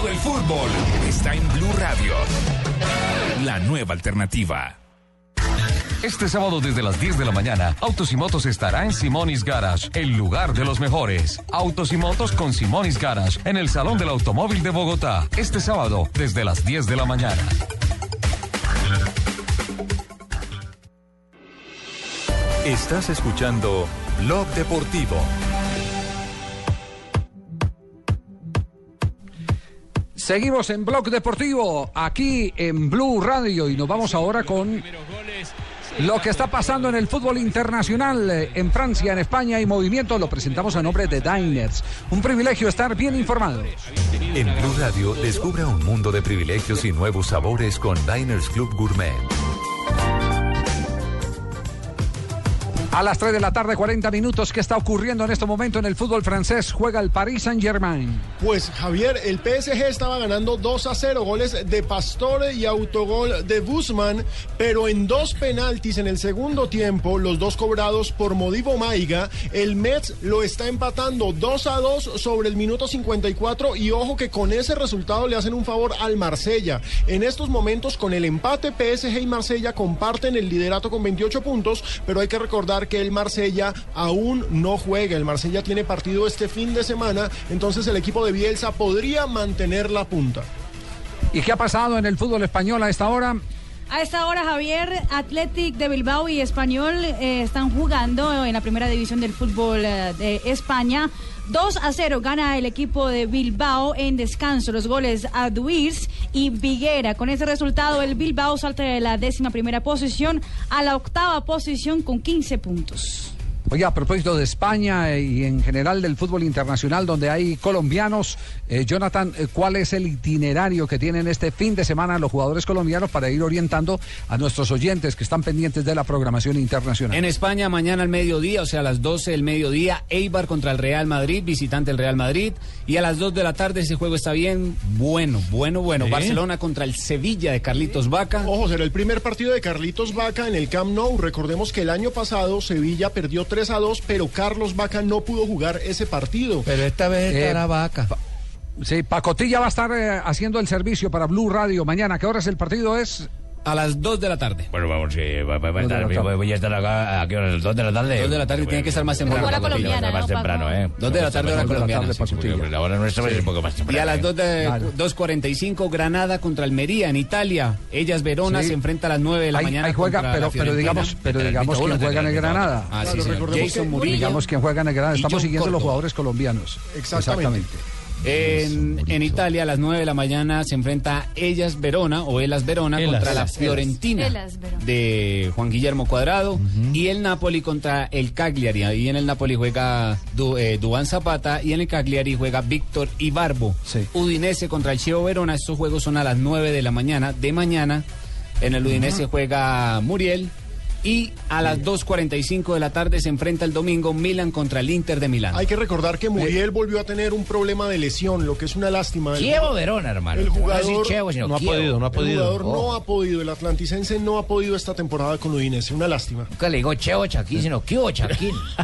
[SPEAKER 36] Todo el fútbol está en Blue Radio. La nueva alternativa.
[SPEAKER 2] Este sábado desde las 10 de la mañana, Autos y Motos estará en Simonis Garage, el lugar de los mejores. Autos y Motos con Simonis Garage, en el Salón del Automóvil de Bogotá. Este sábado desde las 10 de la mañana. Estás escuchando Blog Deportivo.
[SPEAKER 4] Seguimos en Blog Deportivo, aquí en Blue Radio, y nos vamos ahora con lo que está pasando en el fútbol internacional, eh, en Francia, en España y movimiento. Lo presentamos a nombre de Diners. Un privilegio estar bien informados.
[SPEAKER 2] En Blue Radio, descubra un mundo de privilegios y nuevos sabores con Diners Club Gourmet.
[SPEAKER 4] A las 3 de la tarde, 40 minutos. ¿Qué está ocurriendo en este momento en el fútbol francés? Juega el Paris Saint-Germain.
[SPEAKER 9] Pues Javier, el PSG estaba ganando 2 a 0, goles de Pastore y autogol de Guzmán, pero en dos penaltis en el segundo tiempo, los dos cobrados por Modivo Maiga, el Metz lo está empatando 2 a 2 sobre el minuto 54 y ojo que con ese resultado le hacen un favor al Marsella. En estos momentos, con el empate, PSG y Marsella comparten el liderato con 28 puntos, pero hay que recordar que el Marsella aún no juega. El Marsella tiene partido este fin de semana, entonces el equipo de Bielsa podría mantener la punta.
[SPEAKER 4] ¿Y qué ha pasado en el fútbol español a esta hora?
[SPEAKER 11] A esta hora, Javier, Athletic de Bilbao y Español eh, están jugando en la primera división del fútbol eh, de España. 2 a 0 gana el equipo de Bilbao en descanso. Los goles a Duirs y Viguera. Con ese resultado, el Bilbao salta de la décima primera posición a la octava posición con 15 puntos.
[SPEAKER 4] Oye, a propósito de España y en general del fútbol internacional donde hay colombianos, eh, Jonathan, eh, ¿cuál es el itinerario que tienen este fin de semana los jugadores colombianos para ir orientando a nuestros oyentes que están pendientes de la programación internacional?
[SPEAKER 13] En España, mañana al mediodía, o sea, a las 12 del mediodía, Eibar contra el Real Madrid, visitante del Real Madrid. Y a las 2 de la tarde ese juego está bien bueno, bueno, bueno. Barcelona contra el Sevilla de Carlitos Vaca.
[SPEAKER 9] Ojo, será el primer partido de Carlitos Vaca en el Camp Nou. Recordemos que el año pasado Sevilla perdió 3 a 2, pero Carlos Vaca no pudo jugar ese partido.
[SPEAKER 4] Pero esta vez estará Vaca. Sí, Pacotilla va a estar eh, haciendo el servicio para Blue Radio mañana. ¿Qué hora es el partido? Es
[SPEAKER 13] a las 2 de la tarde.
[SPEAKER 3] Bueno, vamos, eh, va- va- va a
[SPEAKER 13] Dos de la
[SPEAKER 3] estar-
[SPEAKER 13] tarde.
[SPEAKER 3] voy, voy a estar acá a qué hora, 2 de la tarde.
[SPEAKER 13] 2 de la tarde tiene que estar más temprano.
[SPEAKER 3] Hora colombiana, Más
[SPEAKER 13] ¿no,
[SPEAKER 3] temprano? ¿eh?
[SPEAKER 13] Dos de la tarde, hora colombiana.
[SPEAKER 3] La hora nuestra es un poco más
[SPEAKER 13] Y
[SPEAKER 3] temprano.
[SPEAKER 13] a las 2 de 2.45 Granada contra Almería en Italia. Ellas Verona se enfrenta a las 9 de la mañana.
[SPEAKER 4] ahí juega, pero, digamos, pero digamos quién juega en el Granada.
[SPEAKER 13] Ah, sí, señor. Jason Murillo.
[SPEAKER 4] Digamos quién juega en el Granada.
[SPEAKER 13] Y
[SPEAKER 4] Estamos siguiendo los jugadores colombianos.
[SPEAKER 13] Exactamente. En, en Italia a las 9 de la mañana se enfrenta Ellas Verona o Elas Verona
[SPEAKER 3] Elas.
[SPEAKER 13] contra la. Fiorentina
[SPEAKER 11] Elas Verona.
[SPEAKER 13] de Juan Guillermo Cuadrado y el Napoli contra el Cagliari. Ahí en el Napoli juega Du, eh, Duván Zapata y en el Cagliari juega Víctor Ibarbo. Udinese contra el Chievo Verona. Estos juegos son a las 9 de la mañana. De mañana en el Udinese juega Muriel. Y a las 2.45 de la tarde se enfrenta el domingo Milan contra el Inter de Milán.
[SPEAKER 9] Hay que recordar que Muriel volvió a tener un problema de lesión, lo que es una lástima. El-
[SPEAKER 3] Chievo Verona, hermano.
[SPEAKER 9] El
[SPEAKER 3] No
[SPEAKER 9] jugador
[SPEAKER 3] decir Chievo, sino
[SPEAKER 9] no ha
[SPEAKER 3] Chievo.
[SPEAKER 9] podido, no ha podido. El jugador
[SPEAKER 3] Oh.
[SPEAKER 9] no ha podido, el atlanticense no ha podido esta temporada con Udinese, una lástima.
[SPEAKER 3] Nunca le digo Cheo Chaquín, sino Kio Chaquín.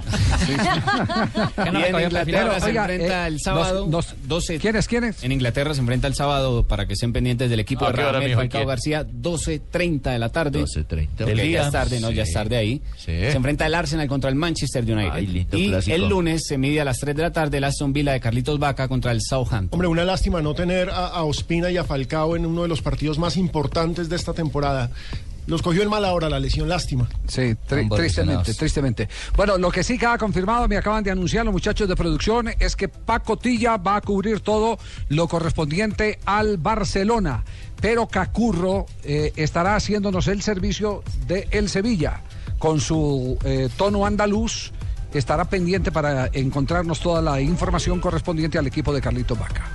[SPEAKER 13] Y en Inglaterra se
[SPEAKER 4] Oiga,
[SPEAKER 13] enfrenta
[SPEAKER 4] eh,
[SPEAKER 13] el sábado.
[SPEAKER 4] nos-
[SPEAKER 13] 12.
[SPEAKER 4] ¿Quiénes, quiénes?
[SPEAKER 13] En Inglaterra se enfrenta el sábado para que estén pendientes del equipo
[SPEAKER 3] ¿A
[SPEAKER 13] de?
[SPEAKER 3] ¿Y
[SPEAKER 13] Falcao? García, 12.30 de la tarde.
[SPEAKER 3] 12:30.
[SPEAKER 13] Porque
[SPEAKER 3] Del
[SPEAKER 13] ya
[SPEAKER 3] día.
[SPEAKER 13] es tarde, no, ya es tarde ahí.
[SPEAKER 3] Sí.
[SPEAKER 13] Se enfrenta el Arsenal contra el Manchester United.
[SPEAKER 3] Ay, lindo
[SPEAKER 13] y
[SPEAKER 3] clásico.
[SPEAKER 13] el lunes se mide a las 3 de la tarde el Aston Villa de Carlitos Vaca contra el Southampton.
[SPEAKER 9] Hombre, una lástima no tener a, a Ospina y a Falcao en uno de los partidos más importantes de esta temporada. Los cogió en mala hora la lesión, lástima.
[SPEAKER 4] Sí, tri-
[SPEAKER 9] Ambos
[SPEAKER 4] tristemente, tristemente. Bueno, lo que sí queda confirmado, me acaban de anunciar los muchachos de producción, es que Paco Tilla va a cubrir todo lo correspondiente al Barcelona, pero Cacurro eh, estará haciéndonos el servicio de El Sevilla con su eh, tono andaluz. Estará pendiente para encontrarnos toda la información correspondiente al equipo de Carlito Vaca.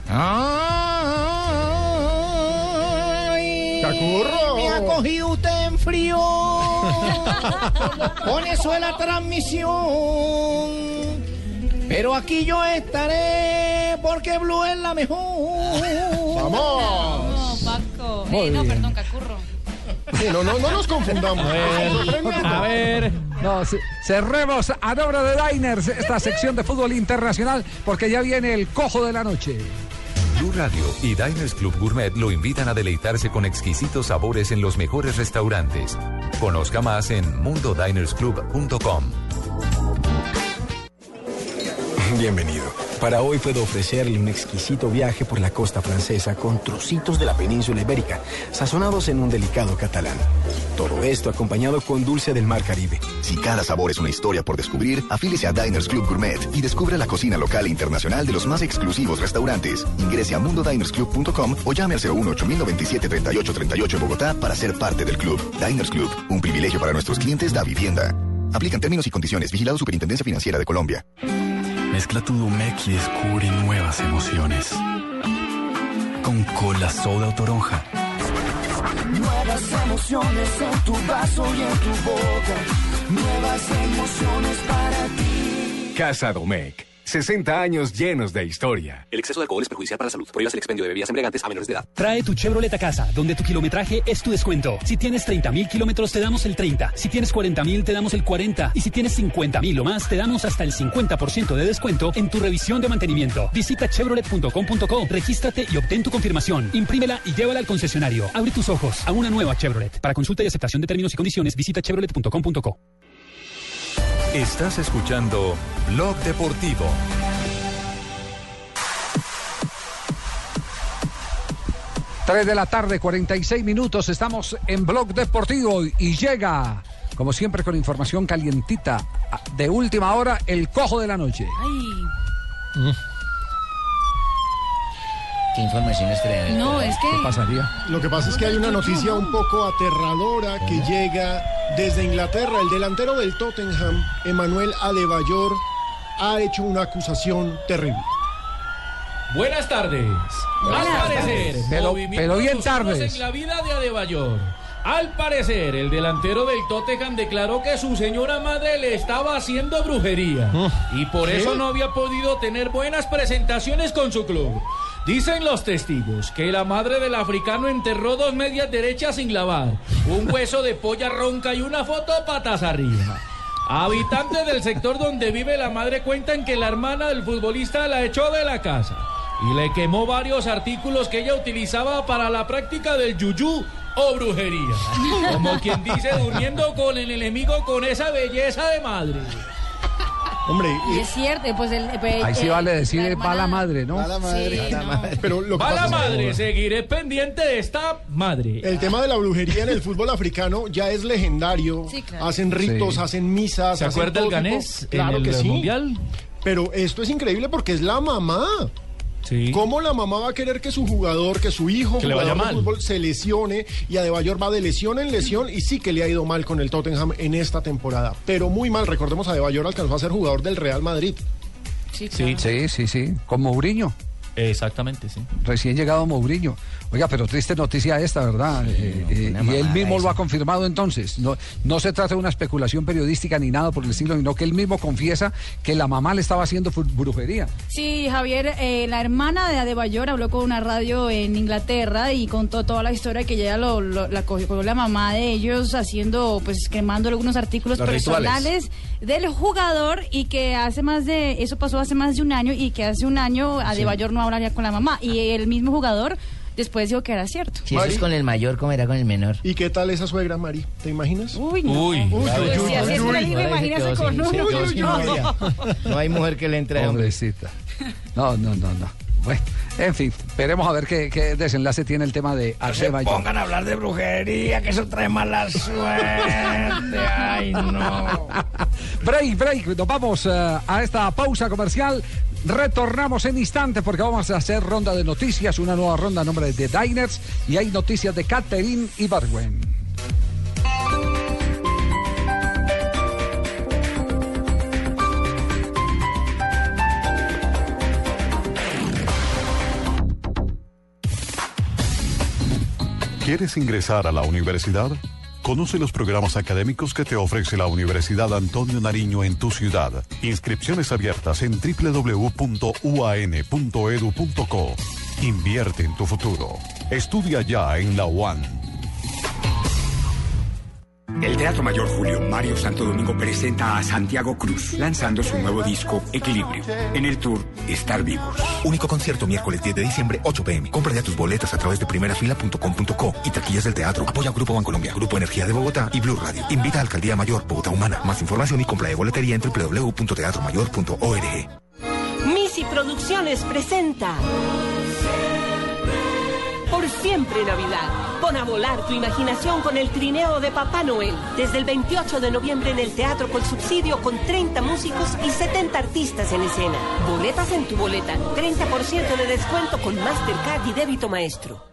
[SPEAKER 3] ¡Cacurro! Me ha cogido usted en frío. Con eso la transmisión. Pero aquí yo estaré porque Blue es la mejor.
[SPEAKER 9] ¡Vamos!
[SPEAKER 11] No, Paco. Eh, no, perdón, Cacurro.
[SPEAKER 9] Sí, no, no, no nos confundamos.
[SPEAKER 4] A ver. No, ce- cerremos a nombre de Diners esta sección de fútbol internacional porque ya viene el cojo de la noche.
[SPEAKER 2] Blue Radio y Diners Club Gourmet lo invitan a deleitarse con exquisitos sabores en los mejores restaurantes. Conozca más en mundodinersclub.com.
[SPEAKER 46] Bienvenido. Para hoy puedo ofrecerle un exquisito viaje por la costa francesa con trocitos de la península ibérica, sazonados en un delicado catalán. Todo esto acompañado con dulce del mar Caribe.
[SPEAKER 16] Si cada sabor es una historia por descubrir, afíliese a Diners Club Gourmet y descubra la cocina local e internacional de los más exclusivos restaurantes. Ingrese a mundodinersclub.com o llame al 018 097 3838 en Bogotá para ser parte del club. Diners Club, un privilegio para nuestros clientes da vivienda. Aplican términos y condiciones. Vigilado Superintendencia Financiera de Colombia.
[SPEAKER 27] Mezcla tu Domec y descubre nuevas emociones. Con cola soda o toronja.
[SPEAKER 47] Nuevas emociones en tu vaso y en tu boca. Nuevas emociones para ti.
[SPEAKER 48] Casa Domecq. 60 años llenos de historia.
[SPEAKER 21] El exceso de alcohol es perjudicial para la salud. Prohíbas el expendio de bebidas embriagantes a menores de edad.
[SPEAKER 17] Trae tu Chevrolet a casa, donde tu kilometraje es tu descuento. Si tienes 30 mil kilómetros, te damos el 30. Si tienes 40 mil, te damos el 40. Y si tienes 50 mil o más, te damos hasta el 50% de descuento en tu revisión de mantenimiento. Visita chevrolet.com.co, regístrate y obtén tu confirmación. Imprímela y llévala al concesionario. Abre tus ojos a una nueva Chevrolet. Para consulta y aceptación de términos y condiciones, visita chevrolet.com.co.
[SPEAKER 2] Estás escuchando Blog Deportivo.
[SPEAKER 4] 3 de la tarde, 46 minutos. Estamos en Blog Deportivo y llega, como siempre, con información calientita de última hora, el cojo de la noche.
[SPEAKER 49] ¿Qué información es trae?
[SPEAKER 11] No, es que.
[SPEAKER 4] ¿Qué pasaría?
[SPEAKER 9] Lo que pasa es que hay una noticia un poco aterradora que llega desde Inglaterra. El delantero del Tottenham, Emanuel Adebayor, ha hecho una acusación terrible.
[SPEAKER 7] Buenas tardes.
[SPEAKER 4] Buenas
[SPEAKER 7] Al parecer,
[SPEAKER 4] tardes. Pero- bien tardes.
[SPEAKER 7] en la vida de Adebayor. Al parecer, el delantero del Tottenham declaró que su señora madre le estaba haciendo brujería y por
[SPEAKER 9] ¿Qué?
[SPEAKER 7] eso no había podido tener buenas presentaciones con su club. Dicen los testigos que la madre del africano enterró dos medias derechas sin lavar, un hueso de polla ronca y una foto patas arriba. Habitantes del sector donde vive la madre cuentan que la hermana del futbolista la echó de la casa y le quemó varios artículos que ella utilizaba para la práctica del yuyú o brujería. Como quien dice, durmiendo con el enemigo con esa belleza de madre.
[SPEAKER 9] Hombre,
[SPEAKER 11] Y es cierto, pues el. pues,
[SPEAKER 4] Ahí sí
[SPEAKER 11] eh,
[SPEAKER 4] vale decir,
[SPEAKER 11] la
[SPEAKER 4] va la madre, ¿no?
[SPEAKER 11] Sí, no.
[SPEAKER 9] Pero lo que
[SPEAKER 7] Va la
[SPEAKER 9] pasa es que-
[SPEAKER 7] madre, seguiré pendiente de esta madre.
[SPEAKER 9] El tema de la brujería en el fútbol africano ya es legendario.
[SPEAKER 7] Sí, claro.
[SPEAKER 9] Hacen ritos,
[SPEAKER 7] Sí.
[SPEAKER 9] hacen misas.
[SPEAKER 7] ¿Se
[SPEAKER 9] hacen
[SPEAKER 7] acuerda el ganés
[SPEAKER 9] tipo-
[SPEAKER 7] en
[SPEAKER 9] Claro
[SPEAKER 7] el
[SPEAKER 9] que sí.
[SPEAKER 7] Mundial?
[SPEAKER 9] Pero esto es increíble porque es la mamá. ¿Cómo la mamá va a querer que su jugador, que su hijo
[SPEAKER 7] Que le vaya
[SPEAKER 9] jugador de
[SPEAKER 7] mal.
[SPEAKER 9] fútbol se lesione y Adebayor va de lesión en lesión y sí que le ha ido mal con el Tottenham en esta temporada, pero muy mal. Recordemos Adebayor alcanzó a ser jugador del Real Madrid.
[SPEAKER 11] Sí,
[SPEAKER 4] Sí, sí, sí, con Mourinho.
[SPEAKER 7] Exactamente, sí.
[SPEAKER 4] Recién llegado Mourinho. Oiga, pero triste noticia esta, ¿verdad? Eh, eh, y él mismo
[SPEAKER 49] esa.
[SPEAKER 4] lo ha confirmado entonces. No, no se trata de una especulación periodística ni nada por el estilo, sino que él mismo confiesa que la mamá le estaba haciendo brujería.
[SPEAKER 11] Sí, Javier, eh, la hermana de Adebayor habló con una radio en Inglaterra y contó toda la historia que ella lo, lo- la cogió la mamá de ellos haciendo, pues quemando algunos artículos
[SPEAKER 49] Los
[SPEAKER 11] personales del jugador y que hace más de, eso pasó hace más de un año y que hace un año Adebayor no hablaría con la mamá y el mismo jugador después dijo que era cierto.
[SPEAKER 49] Si eso es con el mayor, ¿cómo era con el menor?
[SPEAKER 9] ¿Y qué tal esa suegra, Mari? ¿Te imaginas?
[SPEAKER 11] Uy, no.
[SPEAKER 9] Uy, uy, uy.
[SPEAKER 11] No.
[SPEAKER 49] No hay mujer que le entre. hombre.
[SPEAKER 4] Pobrecita. No, no, no, no. Bueno, en fin, veremos a ver qué, qué desenlace tiene el tema de Adebayor.
[SPEAKER 49] Pongan a hablar de brujería, que eso trae mala suerte. Ay, no.
[SPEAKER 4] Break, break. Nos vamos eh, a esta pausa comercial. Retornamos en instantes porque vamos a hacer ronda de noticias, una nueva ronda a nombre de Diners y hay noticias de Catherine y.
[SPEAKER 50] ¿Quieres ingresar a la universidad? Conoce los programas académicos que te ofrece la Universidad Antonio Nariño en tu ciudad. Inscripciones abiertas en www.uan.edu.co. Invierte en tu futuro. Estudia ya en la UAN.
[SPEAKER 51] El Teatro Mayor Julio Mario Santo Domingo presenta a Santiago Cruz, lanzando su nuevo disco Equilibrio. En el tour Estar Vivos.
[SPEAKER 52] Único concierto miércoles 10 de diciembre, 8 pm. Compra ya tus boletas a través de primerafila.com.co y taquillas del teatro. Apoya Grupo Bancolombia, Grupo Energía de Bogotá y Blue Radio. Invita a Alcaldía Mayor, Bogotá Humana. Más información y compra de boletería en www.teatromayor.org.
[SPEAKER 53] Misi Producciones presenta Por siempre Navidad. Pon a volar tu imaginación con el trineo de Papá Noel. Desde el 28 de noviembre en el Teatro con Subsidio con 30 músicos y 70 artistas en escena. Boletas en tu boleta. 30% de descuento con Mastercard y débito maestro.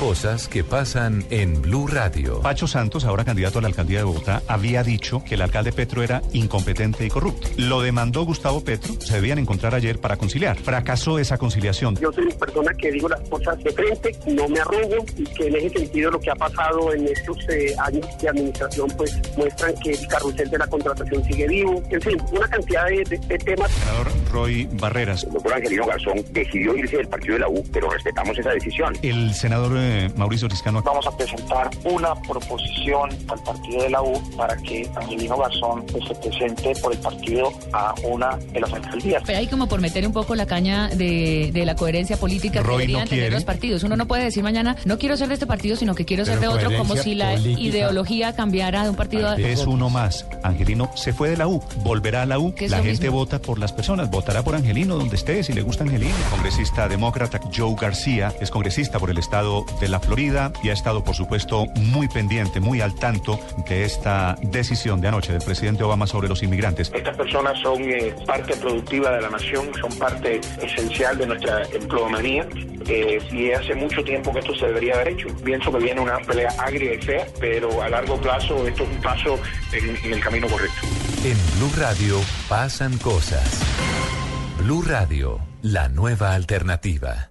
[SPEAKER 2] Cosas que pasan en Blue Radio.
[SPEAKER 54] Pacho Santos, ahora candidato a la alcaldía de Bogotá, había dicho que el alcalde Petro era incompetente y corrupto. Lo demandó Gustavo Petro, se debían encontrar ayer para conciliar. Fracasó esa conciliación.
[SPEAKER 55] Yo soy una persona que digo las cosas de frente, no me arrugo y que en ese sentido lo que ha pasado en estos eh, años de administración pues muestran que el carrusel de la contratación sigue vivo. En fin, una cantidad de, de- de temas.
[SPEAKER 54] Senador Roy Barreras.
[SPEAKER 56] El doctor Angelino Garzón decidió irse del partido de la U, pero respetamos esa decisión.
[SPEAKER 54] El senador eh, Mauricio Riscano.
[SPEAKER 57] Vamos a presentar una proposición al partido de la U para que Angelino Garzón pues, se presente por el partido a una de las alcaldías.
[SPEAKER 18] Pero ahí como por meter un poco la caña de, de la coherencia política que
[SPEAKER 54] Roy no
[SPEAKER 18] deberían tener
[SPEAKER 54] quiere.
[SPEAKER 18] los partidos. Uno no puede decir mañana, no quiero ser de este partido, sino que quiero ser de
[SPEAKER 54] Pero
[SPEAKER 18] otro, como si la
[SPEAKER 54] política.
[SPEAKER 18] ideología cambiara de un partido a
[SPEAKER 54] Es uno más. Angelino se fue de la U, volverá a la U.
[SPEAKER 18] Que
[SPEAKER 54] La gente
[SPEAKER 18] mismo.
[SPEAKER 54] vota por las personas, votará por Angelino donde esté, si le gusta Angelino. Congresista demócrata Joe García es congresista por el estado
[SPEAKER 58] de la Florida y ha estado, por supuesto, muy pendiente, muy al tanto de esta decisión de anoche del presidente Obama sobre los inmigrantes.
[SPEAKER 59] Estas personas son eh, parte productiva de la nación, son parte esencial de nuestra empleomanía eh, y hace mucho tiempo que esto se debería haber hecho. Pienso que viene una pelea agria y fea, pero a largo plazo esto es un paso en, en el camino correcto.
[SPEAKER 2] En Blue Radio pasan cosas. Blue Radio, la nueva alternativa.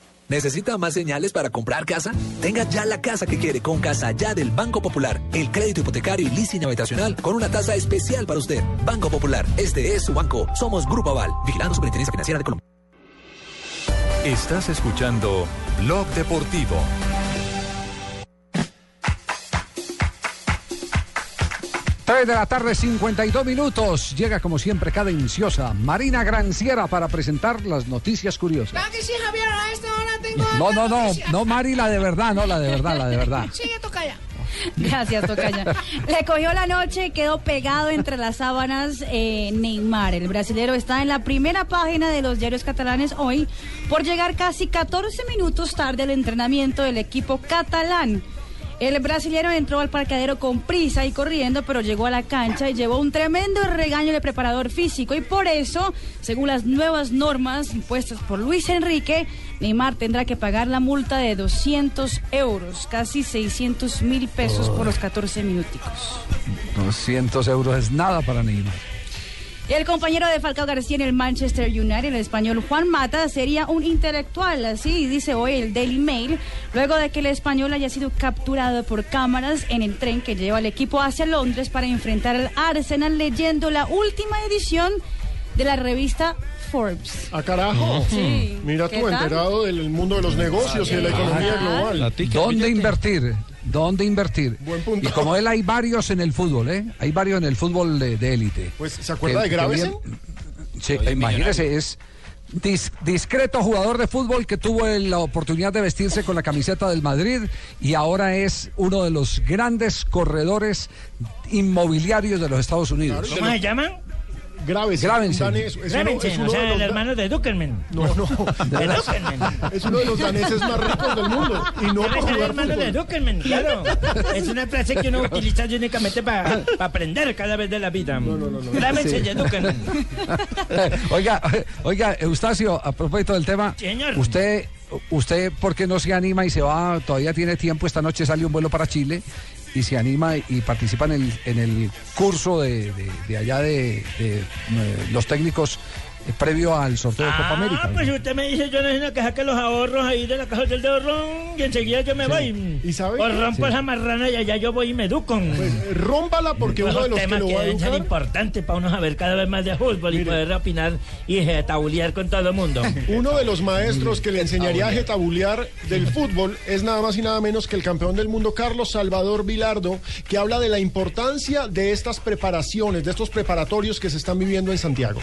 [SPEAKER 21] ¿Necesita más señales para comprar casa? Tenga ya la casa que quiere con Casa Ya del Banco Popular. El crédito hipotecario y leasing habitacional con una tasa especial para usted. Banco Popular, este es su banco. Somos Grupo Aval, vigilando Superintendencia Financiera de Colombia.
[SPEAKER 2] Estás escuchando Blog Deportivo.
[SPEAKER 4] Tres de la tarde, 52 minutos. Llega como siempre cadenciosa Marina Granciera para presentar las noticias curiosas.
[SPEAKER 60] Claro que sí, Javier, a esta hora tengo...
[SPEAKER 4] No, no, no,
[SPEAKER 60] noticia.
[SPEAKER 4] no, Mari, la de verdad, no, la de verdad, la de verdad.
[SPEAKER 60] Sigue, Tocaya.
[SPEAKER 11] Gracias, Tocaya. Le cogió la noche y quedó pegado entre las sábanas eh, Neymar. El brasilero está en la primera página de los diarios catalanes hoy por llegar casi 14 minutos tarde al entrenamiento del equipo catalán. El brasilero entró al parqueadero con prisa y corriendo, pero llegó a la cancha y llevó un tremendo regaño de preparador físico. Y por eso, según las nuevas normas impuestas por Luis Enrique, Neymar tendrá que pagar la multa de 200 euros, casi 600 mil pesos por los 14 minuticos.
[SPEAKER 4] 200 euros es nada para Neymar.
[SPEAKER 11] Y el compañero de Falcao García en el Manchester United, el español Juan Mata, sería un intelectual, así dice hoy el Daily Mail, luego de que el español haya sido capturado por cámaras en el tren que lleva al equipo hacia Londres para enfrentar al Arsenal leyendo la última edición de la revista Forbes.
[SPEAKER 9] ¿A carajo?
[SPEAKER 11] Sí.
[SPEAKER 9] Mira
[SPEAKER 11] ¿Qué
[SPEAKER 9] tú, enterado del mundo de los negocios y de la economía global.
[SPEAKER 4] ¿Dónde invertir? ¿Dónde invertir?
[SPEAKER 9] punto.
[SPEAKER 4] Y como él hay varios en el fútbol, ¿eh? Hay varios en el fútbol de de élite.
[SPEAKER 9] Pues, ¿se acuerda de
[SPEAKER 4] Que- que
[SPEAKER 9] Gravesen?
[SPEAKER 4] bien- Sí, imagínese, es dis- discreto jugador de fútbol que tuvo la oportunidad de vestirse con la camiseta del Madrid y ahora es uno de los grandes corredores inmobiliarios de los Estados Unidos.
[SPEAKER 9] ¿Cómo se
[SPEAKER 49] llaman?
[SPEAKER 9] Gravesen. un danés, es uno- es
[SPEAKER 49] Gravensen,
[SPEAKER 9] uno
[SPEAKER 49] o sea,
[SPEAKER 9] de
[SPEAKER 49] el
[SPEAKER 9] los-
[SPEAKER 49] hermano de Duckerman.
[SPEAKER 9] No, no.
[SPEAKER 49] De Duckerman.
[SPEAKER 9] Es uno de los daneses más ricos del mundo. Y no por
[SPEAKER 49] el hermano de. Duckerman, claro. Es una frase que uno utiliza únicamente para aprender cada vez de la vida. No, no, no.
[SPEAKER 4] Sí.
[SPEAKER 49] de Duckerman.
[SPEAKER 4] oiga, oiga, Eustacio, a propósito del tema,
[SPEAKER 49] Señor.
[SPEAKER 4] usted, usted, ¿por qué no se anima y se va? Todavía tiene tiempo. Esta noche sale un vuelo para Chile y se anima y participa en el, en el curso de, de- de allá de, de, eh, los técnicos eh, previo al sorteo de Copa
[SPEAKER 49] Ah,
[SPEAKER 4] América.
[SPEAKER 49] pues usted me dice, yo necesito que saque los ahorros ahí de la caja del dedo ron y enseguida yo me voy.
[SPEAKER 9] ¿Y sabe
[SPEAKER 49] O rompo
[SPEAKER 9] Sí.
[SPEAKER 49] esa marrana y allá yo voy y me educo.
[SPEAKER 9] Pues, rómpala porque uno de los que
[SPEAKER 49] temas
[SPEAKER 9] lo
[SPEAKER 49] que
[SPEAKER 9] va a
[SPEAKER 49] deben ser importantes para uno saber cada vez más de fútbol y poder opinar y eh, tabulear con todo el mundo.
[SPEAKER 9] Uno de los maestros que le enseñaría a jetabulear del fútbol es nada más y nada menos que el campeón del mundo Carlos Salvador Vilardo, que habla de la importancia de estas preparaciones, de estos preparatorios que se están viviendo en Santiago.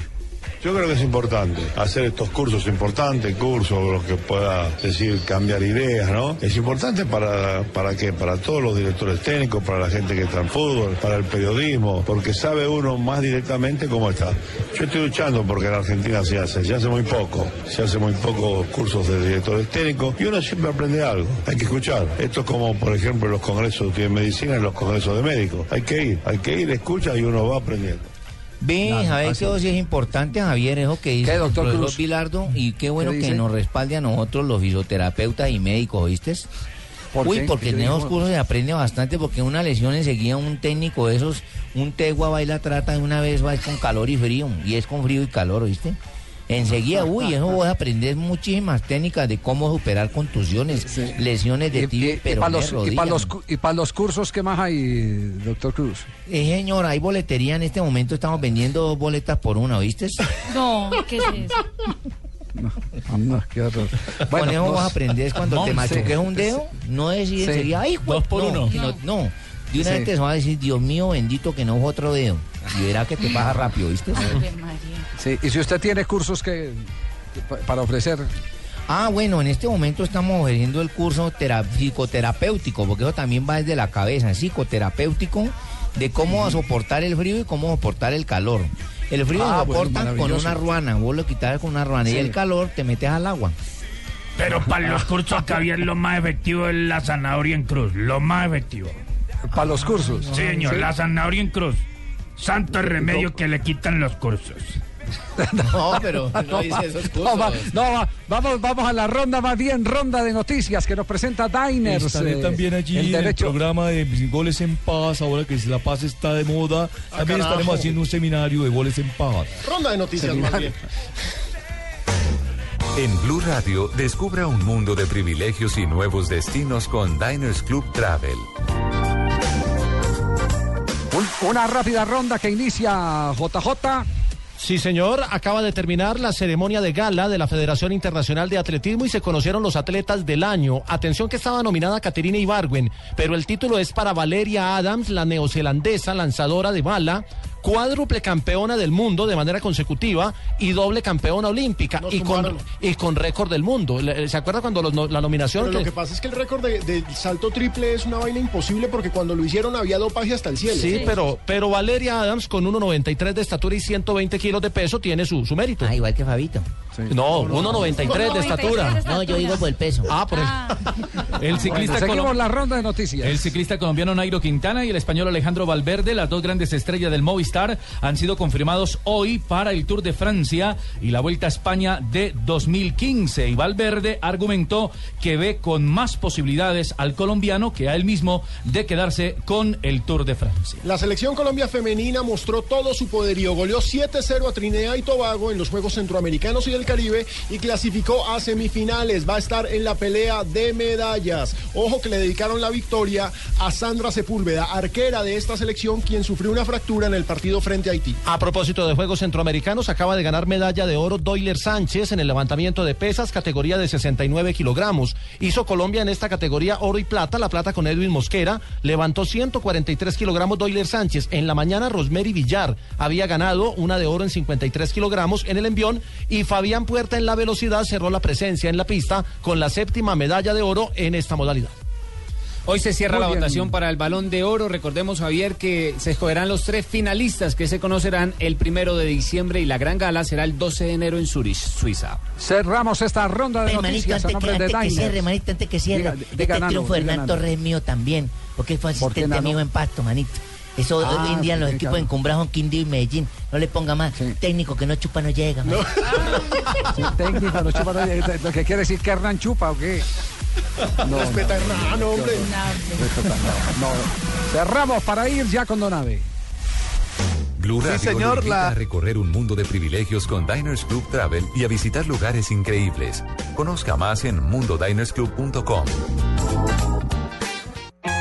[SPEAKER 54] Yo creo que es importante hacer estos cursos importantes, cursos los que pueda decir cambiar ideas, ¿no? Es importante para para qué, para todos los directores técnicos, para la gente que está en fútbol, para el periodismo, porque sabe uno más directamente cómo está. Yo estoy luchando porque en Argentina se hace, se hace muy poco, se hace muy poco cursos de directores técnicos y uno siempre aprende algo. Hay que escuchar. Esto es como, por ejemplo, los congresos de medicina y los congresos de médicos. Hay que ir, hay que ir, escucha y uno va aprendiendo.
[SPEAKER 3] Ve,
[SPEAKER 54] Nada,
[SPEAKER 3] Javier, que sí es importante, Javier, eso que dice
[SPEAKER 54] ¿Qué,
[SPEAKER 3] el
[SPEAKER 54] doctor
[SPEAKER 3] profesor
[SPEAKER 54] Cruz?
[SPEAKER 3] Bilardo, y qué bueno
[SPEAKER 54] ¿Qué
[SPEAKER 3] que nos respalde a nosotros los fisioterapeutas y médicos, ¿oíste?
[SPEAKER 4] ¿Por
[SPEAKER 3] Uy,
[SPEAKER 4] qué?
[SPEAKER 3] porque
[SPEAKER 4] ¿Qué
[SPEAKER 3] en esos cursos se aprende bastante, porque una lesión enseguida un técnico de esos, un tegua baila trata de una vez va con calor y frío, y es con frío y calor, ¿oíste?
[SPEAKER 60] Enseguida, uy, eso vos aprendés muchísimas técnicas de cómo superar contusiones, lesiones de tibia y
[SPEAKER 4] Y para los, y para los, cu- y para los cursos, ¿qué más hay, doctor Cruz?
[SPEAKER 60] Eh, señor, hay boletería en este momento, estamos vendiendo dos boletas por una, ¿oíste?
[SPEAKER 11] No, ¿qué es eso?
[SPEAKER 4] No, qué horror.
[SPEAKER 60] Con eso
[SPEAKER 4] dos-
[SPEAKER 60] vos aprendés cuando te machuques un dedo, no decir
[SPEAKER 4] Sí.
[SPEAKER 60] enseguida, ay,
[SPEAKER 4] Dos por
[SPEAKER 60] no,
[SPEAKER 4] uno.
[SPEAKER 60] no, de una
[SPEAKER 4] Sí.
[SPEAKER 60] vez te va a decir, Dios mío, bendito que no es otro dedo. Y verá que te baja rápido, ¿viste?
[SPEAKER 4] Sí, y si usted tiene cursos que pa- para ofrecer.
[SPEAKER 60] Ah, bueno, en este momento estamos ofreciendo el curso tera- psicoterapéutico, porque eso también va desde la cabeza, psicoterapéutico, de cómo soportar el frío y cómo soportar el calor. El frío
[SPEAKER 61] Ah,
[SPEAKER 60] lo
[SPEAKER 61] bueno,
[SPEAKER 60] soportan con una ruana, vos lo quitas con una ruana, y el calor te metes al agua.
[SPEAKER 49] Pero para los cursos que había lo más efectivo es la zanahoria en cruz, lo más efectivo.
[SPEAKER 4] Para los cursos.
[SPEAKER 49] Sí, señor,
[SPEAKER 4] Sí.
[SPEAKER 49] la zanahoria en cruz. Santo remedio que le quitan los cursos.
[SPEAKER 60] No, pero no dice esos
[SPEAKER 4] No, va-
[SPEAKER 60] cursos.
[SPEAKER 4] no, va- vamos, vamos a la ronda más bien, ronda de noticias que nos presenta Diners.
[SPEAKER 62] Estaré
[SPEAKER 4] eh,
[SPEAKER 62] también allí
[SPEAKER 4] el
[SPEAKER 62] en el programa de Goles en Paz, ahora que la paz está de moda. También
[SPEAKER 9] carajo.
[SPEAKER 62] estaremos haciendo un seminario de goles en paz.
[SPEAKER 9] Ronda de noticias más bien.
[SPEAKER 2] En Blue Radio, descubra un mundo de privilegios y nuevos destinos con Diners Club Travel.
[SPEAKER 4] Un- una rápida ronda que inicia JJ.
[SPEAKER 8] Sí, señor. Acaba de terminar la ceremonia de gala de la Federación Internacional de Atletismo y se conocieron los atletas del año. Atención que estaba nominada Caterina Ibargüen, pero el título es para Valeria Adams, la neozelandesa lanzadora de bala, cuádruple campeona del mundo de manera consecutiva y doble campeona olímpica y con, y con récord del mundo. Le- ¿Se acuerda cuando los no- la nominación?
[SPEAKER 9] Pero lo que pasa es que el récord de, del salto triple es una vaina imposible porque cuando lo hicieron había dopaje hasta el cielo.
[SPEAKER 8] Sí, pero, pero Valeria Adams con 1,93 de estatura y 120 kilos de peso tiene su, su mérito.
[SPEAKER 60] Ah, igual que Fabito.
[SPEAKER 8] No, 1,93 de estatura.
[SPEAKER 60] No, yo digo por el peso.
[SPEAKER 8] Ah, por el...
[SPEAKER 18] El ciclista,
[SPEAKER 4] Bueno, seguimos la ronda de noticias.
[SPEAKER 18] el ciclista colombiano Nairo Quintana y el español Alejandro Valverde, las dos grandes estrellas del Movistar, han sido confirmados hoy para el Tour de Francia y la Vuelta a España de 2015. Y Valverde argumentó que ve con más posibilidades al colombiano que a él mismo de quedarse con el Tour de Francia.
[SPEAKER 9] La selección Colombia femenina mostró todo su poderío, goleó 7-0 a Trinidad y Tobago en los Juegos Centroamericanos y del Caribe y clasificó a semifinales. Va a estar en la pelea de medallas. Ojo que le dedicaron la victoria a Sandra Sepúlveda, arquera de esta selección, quien sufrió una fractura en el partido frente a Haití.
[SPEAKER 8] A propósito de Juegos Centroamericanos, acaba de ganar medalla de oro Doyler Sánchez en el levantamiento de pesas, categoría de 69 kilogramos. Hizo Colombia en esta categoría oro y plata, la plata con Edwin Mosquera. Levantó 143 kilogramos Doyler Sánchez. En la mañana, Rosemary Villar había ganado una de oro en 53 kilogramos en el envión. Y Fabián Puerta en la velocidad cerró la presencia en la pista con la séptima medalla de oro en esta modalidad.
[SPEAKER 63] Hoy se cierra
[SPEAKER 8] Muy
[SPEAKER 63] la
[SPEAKER 8] bien.
[SPEAKER 63] votación para el Balón de Oro. Recordemos, Javier, que se escogerán los tres finalistas que se conocerán el primero de diciembre y la gran gala será el 12 de enero en Zurich, Suiza.
[SPEAKER 4] Cerramos esta ronda de noticias a
[SPEAKER 60] antes, que,
[SPEAKER 4] nombre de
[SPEAKER 60] antes que cierre, hermanito, antes que cierre.
[SPEAKER 4] Diga- diga,
[SPEAKER 60] este
[SPEAKER 4] Nano,
[SPEAKER 60] triunfo de
[SPEAKER 4] diga,
[SPEAKER 60] Hernán
[SPEAKER 4] Nano.
[SPEAKER 60] Torres es mío también, porque fue
[SPEAKER 4] ¿Por qué,
[SPEAKER 60] asistente mío en Pasto, manito. Eso
[SPEAKER 4] Ah,
[SPEAKER 60] hoy en día en los
[SPEAKER 4] sí,
[SPEAKER 60] equipos
[SPEAKER 4] claro.
[SPEAKER 60] encumbrados son Quindío y Medellín. No le ponga más. Técnico que no chupa no llega.
[SPEAKER 4] Sí, técnico, no chupa, no, eh, lo que quiere decir que Hernán chupa o qué. No,
[SPEAKER 9] Respeta a Hernán, hombre.
[SPEAKER 4] Respeta, no, no. Cerramos para ir ya con Donave.
[SPEAKER 2] Blue
[SPEAKER 4] Sí,
[SPEAKER 2] Radio
[SPEAKER 4] señor,
[SPEAKER 2] invita
[SPEAKER 4] la-
[SPEAKER 2] a recorrer un mundo de privilegios con Diners Club Travel y a visitar lugares increíbles. Conozca más en mundodinersclub.com.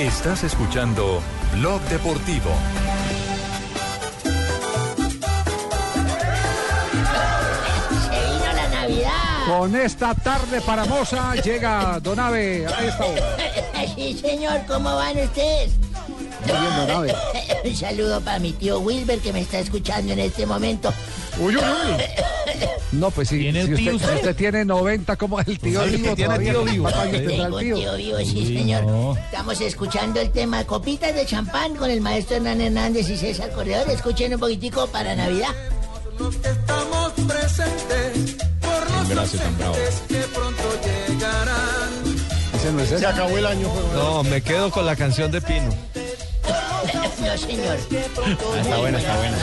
[SPEAKER 2] Estás escuchando Blog Deportivo.
[SPEAKER 60] Se vino la Navidad.
[SPEAKER 4] Con esta tarde paramosa llega Donave a esta hora.
[SPEAKER 60] Sí, señor, ¿cómo van ustedes? Un saludo para mi tío Wilber que me está escuchando en este momento.
[SPEAKER 9] Uy, uy,
[SPEAKER 4] No, pues sí, si
[SPEAKER 60] el
[SPEAKER 4] usted,
[SPEAKER 60] tío
[SPEAKER 4] si
[SPEAKER 60] usted?
[SPEAKER 4] usted tiene 90 como el tío
[SPEAKER 60] Sí,
[SPEAKER 4] vivo
[SPEAKER 60] tiene tío vivo.
[SPEAKER 4] ¿cuántos años tendrá
[SPEAKER 60] Tengo
[SPEAKER 4] el
[SPEAKER 60] un
[SPEAKER 4] tío?
[SPEAKER 60] tío vivo, sí, señor. Estamos escuchando el tema Copitas de Champán con el maestro Hernán Hernández y César Corredor. Escuchen un poquitico para Navidad.
[SPEAKER 61] estamos presentes por los
[SPEAKER 8] Gracias, tan bravo.
[SPEAKER 61] ausentes que pronto llegarán.
[SPEAKER 4] Ese no es
[SPEAKER 9] Se acabó el año.
[SPEAKER 8] No, me quedo con la canción de Pino.
[SPEAKER 60] No, señor.
[SPEAKER 8] está buena, está buena.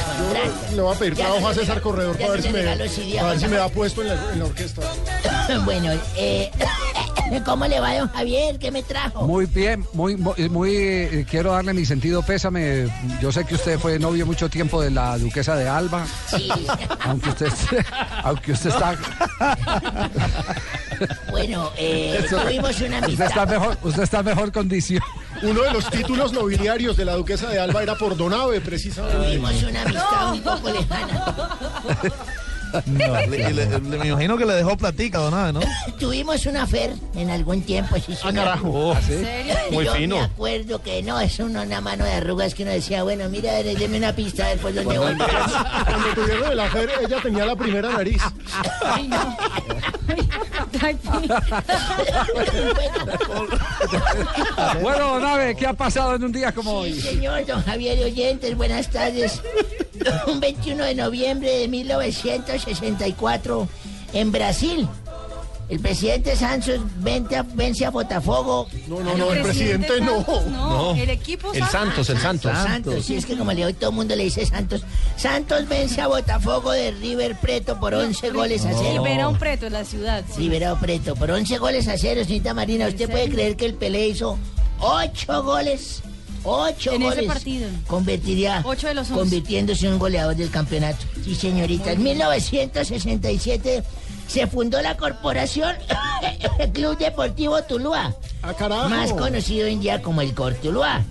[SPEAKER 9] Le voy a pedir trabajo a César Corredor para ver si
[SPEAKER 60] me
[SPEAKER 9] ver si me da puesto en la, en la orquesta.
[SPEAKER 60] Bueno, eh, ¿cómo le va, don Javier? ¿Qué me trajo?
[SPEAKER 4] Muy bien, muy, muy, muy, eh, quiero darle mi sentido pésame. Yo sé que usted fue novio mucho tiempo de la duquesa de Alba.
[SPEAKER 60] Sí.
[SPEAKER 4] Aunque usted, aunque usted está,
[SPEAKER 60] Bueno, eh, tuvimos una
[SPEAKER 4] usted está
[SPEAKER 60] amistad.
[SPEAKER 4] mejor, usted está en mejor condición.
[SPEAKER 9] Uno de los títulos nobiliarios de la duquesa de Alba era por Donave, precisamente.
[SPEAKER 60] Tuvimos una amistad un poco lejana.
[SPEAKER 64] Le- le- le- me imagino que le dejó platica, Donave, ¿no?
[SPEAKER 60] Tuvimos una fer en algún tiempo, sí, señor.
[SPEAKER 64] carajo. Oh, ¿Ah, sí? ¿En serio? Muy
[SPEAKER 60] Yo
[SPEAKER 64] fino.
[SPEAKER 60] me acuerdo que no, es uno, una mano de arrugas que uno decía, bueno, mira, deme una pista después donde voy.
[SPEAKER 9] Cuando tuvieron el afer, ella tenía la primera nariz.
[SPEAKER 60] Ay, no.
[SPEAKER 4] Bueno, Nave, ¿qué ha pasado en un día como hoy?
[SPEAKER 60] Sí, señor, don Javier y oyentes, buenas tardes. Un 21 de noviembre de 1964, en Brasil, el presidente Santos vence a, vence a Botafogo.
[SPEAKER 9] No, no, no, el presidente no.
[SPEAKER 11] No, el equipo
[SPEAKER 8] El Santos, el Santos.
[SPEAKER 60] Santos, sí, es que como le hoy todo el mundo le dice Santos. Santos vence a Botafogo de River Preto por 11 goles a cero.
[SPEAKER 11] Libera un preto en la ciudad. sí.
[SPEAKER 60] Liberado Preto por 11 goles a cero, señorita Marina. ¿Usted puede creer que el Pelé hizo 8 goles? 8
[SPEAKER 11] En ese
[SPEAKER 60] goles.
[SPEAKER 11] partido.
[SPEAKER 60] Convertiría.
[SPEAKER 11] Ocho de los once.
[SPEAKER 60] Convirtiéndose en un goleador del campeonato. Sí, señorita. En 1967 se fundó la corporación Club Deportivo Tuluá.
[SPEAKER 9] Ah.
[SPEAKER 60] Más conocido en día como el Cortuluá.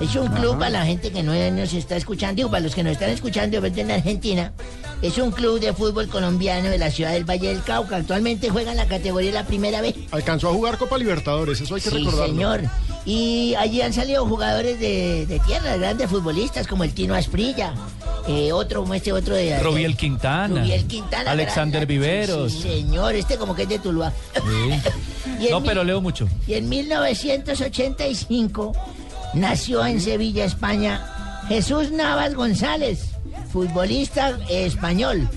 [SPEAKER 60] Es un club
[SPEAKER 9] Ajá.
[SPEAKER 60] para la gente que no nos está escuchando, digo, para los que nos están escuchando de en Argentina. Es un club de fútbol colombiano de la ciudad del Valle del Cauca. Actualmente juega en la categoría la primera vez.
[SPEAKER 9] Alcanzó a jugar Copa Libertadores, eso hay que
[SPEAKER 60] Sí,
[SPEAKER 9] recordarlo.
[SPEAKER 60] señor. Y allí han salido jugadores de, de tierra, grandes futbolistas como el Tino Asprilla, eh, otro como este otro de...
[SPEAKER 18] Robiel Quintana.
[SPEAKER 60] Rubiel Quintana.
[SPEAKER 18] Alexander
[SPEAKER 60] gran-
[SPEAKER 18] Viveros.
[SPEAKER 60] Sí, señor, este como que es de Tuluá.
[SPEAKER 18] No, pero leo mucho.
[SPEAKER 60] y en 1985 nació en Sevilla, España, Jesús Navas González, futbolista español.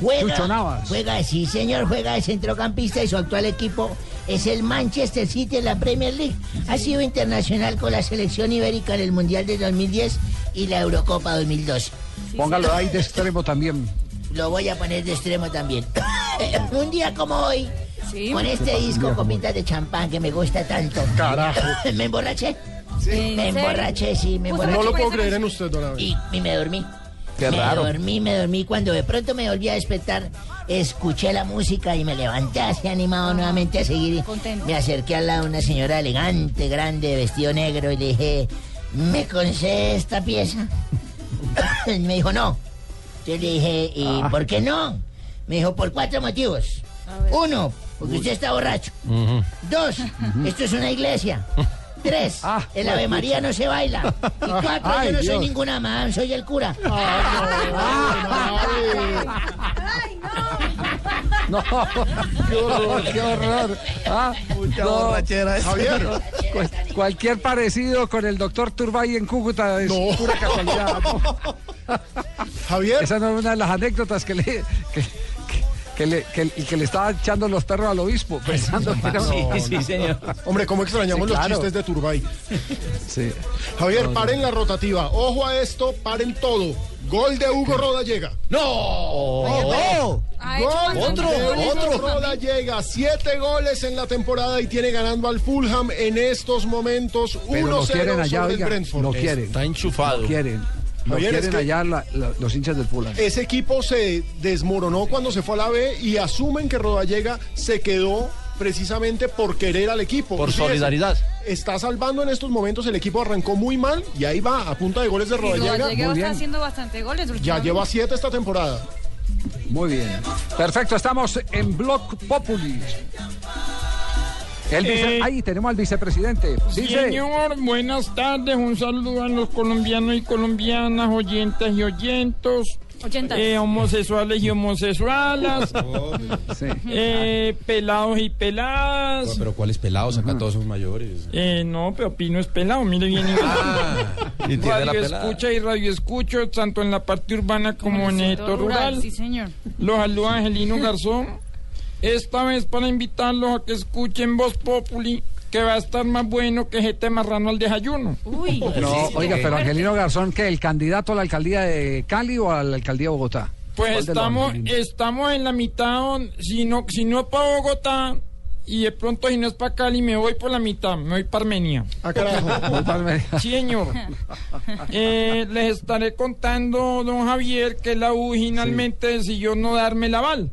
[SPEAKER 60] Juega,
[SPEAKER 4] Chucho Navas.
[SPEAKER 60] Juega, sí señor, juega de centrocampista y su actual equipo es el Manchester City en la Premier League. Ha sido internacional con la selección ibérica en el Mundial de 2010 y la Eurocopa 2012.
[SPEAKER 4] Póngalo ahí de extremo también.
[SPEAKER 60] Lo voy a poner de extremo también. Un día como hoy, con este disco copitas de champán que me gusta tanto.
[SPEAKER 9] Carajo.
[SPEAKER 60] me emborraché.
[SPEAKER 9] ¿En
[SPEAKER 60] Me emborraché, sí, me
[SPEAKER 9] No
[SPEAKER 60] emborraché.
[SPEAKER 9] lo puedo creer en usted, don.
[SPEAKER 60] Y, y me dormí.
[SPEAKER 9] Qué
[SPEAKER 60] me
[SPEAKER 9] raro.
[SPEAKER 60] dormí, me dormí. Cuando de pronto me volví a despertar, escuché la música y me levanté así animado nuevamente a seguir. Me acerqué al lado de una señora elegante, grande, vestido negro y le dije, ¿me concede esta pieza? Y me dijo, no. Yo le dije, ¿y
[SPEAKER 9] Ah.
[SPEAKER 60] por qué no? Me dijo, por cuatro motivos. Uno, porque usted está borracho. Dos, esto es una iglesia. Tres, el Ave María no se baila. Y cuatro,
[SPEAKER 9] Ay,
[SPEAKER 60] yo no soy
[SPEAKER 9] Dios.
[SPEAKER 60] ninguna mamá, soy el cura.
[SPEAKER 4] No, qué horror, qué horror. Ah,
[SPEAKER 64] Mucha
[SPEAKER 4] no.
[SPEAKER 64] borrachera esa.
[SPEAKER 9] Javier.
[SPEAKER 4] Cual- cualquier parecido con el doctor Turbay en Cúcuta es
[SPEAKER 9] No.
[SPEAKER 4] pura casualidad. ¿no?
[SPEAKER 9] Javier.
[SPEAKER 4] Esa no es una de las anécdotas que le, que, que- le, que, y que le estaba echando los perros al obispo, pensando que era
[SPEAKER 9] No, no. Hombre, ¿cómo extrañamos
[SPEAKER 4] Sí,
[SPEAKER 9] los
[SPEAKER 4] claro.
[SPEAKER 9] chistes de Turbay?
[SPEAKER 4] Sí.
[SPEAKER 9] Javier,
[SPEAKER 4] No, no.
[SPEAKER 9] paren la rotativa. Ojo a esto, paren todo. Gol de Hugo Roda llega.
[SPEAKER 8] ¡No!
[SPEAKER 9] ¡No!
[SPEAKER 11] Hecho
[SPEAKER 9] Gol
[SPEAKER 11] bastante
[SPEAKER 9] de. Hugo Roda llega. Siete goles en la temporada y tiene ganando al Fulham en estos momentos. 1-0
[SPEAKER 4] Pero lo quieren allá,
[SPEAKER 9] sobre el
[SPEAKER 4] oiga,
[SPEAKER 9] Brentford.
[SPEAKER 4] lo quieren.
[SPEAKER 8] Está enchufado.
[SPEAKER 4] Lo quieren. Lo
[SPEAKER 9] Javier, es
[SPEAKER 4] quieren
[SPEAKER 9] que-
[SPEAKER 4] allá la- la- los hinchas del Fulham.
[SPEAKER 9] Ese equipo se desmoronó cuando se fue a la B y asumen que Rodallega se quedó precisamente por querer al equipo.
[SPEAKER 8] Por
[SPEAKER 9] fíjese,
[SPEAKER 8] solidaridad.
[SPEAKER 9] Está salvando en estos momentos, el equipo arrancó muy mal y ahí va, a punta de goles de Rodallega.
[SPEAKER 11] Rodallega está haciendo bastante goles.
[SPEAKER 9] Ya lleva siete esta temporada.
[SPEAKER 4] Muy bien. Perfecto, estamos en Block Populi. El vice-
[SPEAKER 65] Eh,
[SPEAKER 4] Ahí tenemos al vicepresidente. Dice,
[SPEAKER 65] Señor, buenas tardes. Un saludo a los colombianos y colombianas, oyentes y oyentos. Eh, homosexuales y homosexualas. eh, pelados y peladas.
[SPEAKER 66] Pero ¿cuáles pelados? Acá todos son mayores.
[SPEAKER 65] Eh, no, pero Pino es pelado, mire bien.
[SPEAKER 66] y la
[SPEAKER 65] radio escucha y radio escucho, tanto en la parte urbana como en el sector rural.
[SPEAKER 11] Sí, señor.
[SPEAKER 65] Los saluda Angelino Garzón. Esta vez para invitarlos a que escuchen Voz Populi, que va a estar más bueno que este marrano al desayuno.
[SPEAKER 11] Uy.
[SPEAKER 4] no, oiga, pero Angelino Garzón, ¿qué? ¿El candidato a la alcaldía de Cali o a la alcaldía de Bogotá?
[SPEAKER 65] Pues
[SPEAKER 4] ¿Cuál de los
[SPEAKER 65] estamos, estamos en la mitad, si no, si no es para Bogotá, y de pronto si no es para Cali, me voy por la mitad, me voy para Armenia.
[SPEAKER 9] Ah, carajo.
[SPEAKER 4] Voy para Armenia.
[SPEAKER 65] Sí, señor. Eh, les estaré contando, don Javier, que la U finalmente decidió no darme el aval.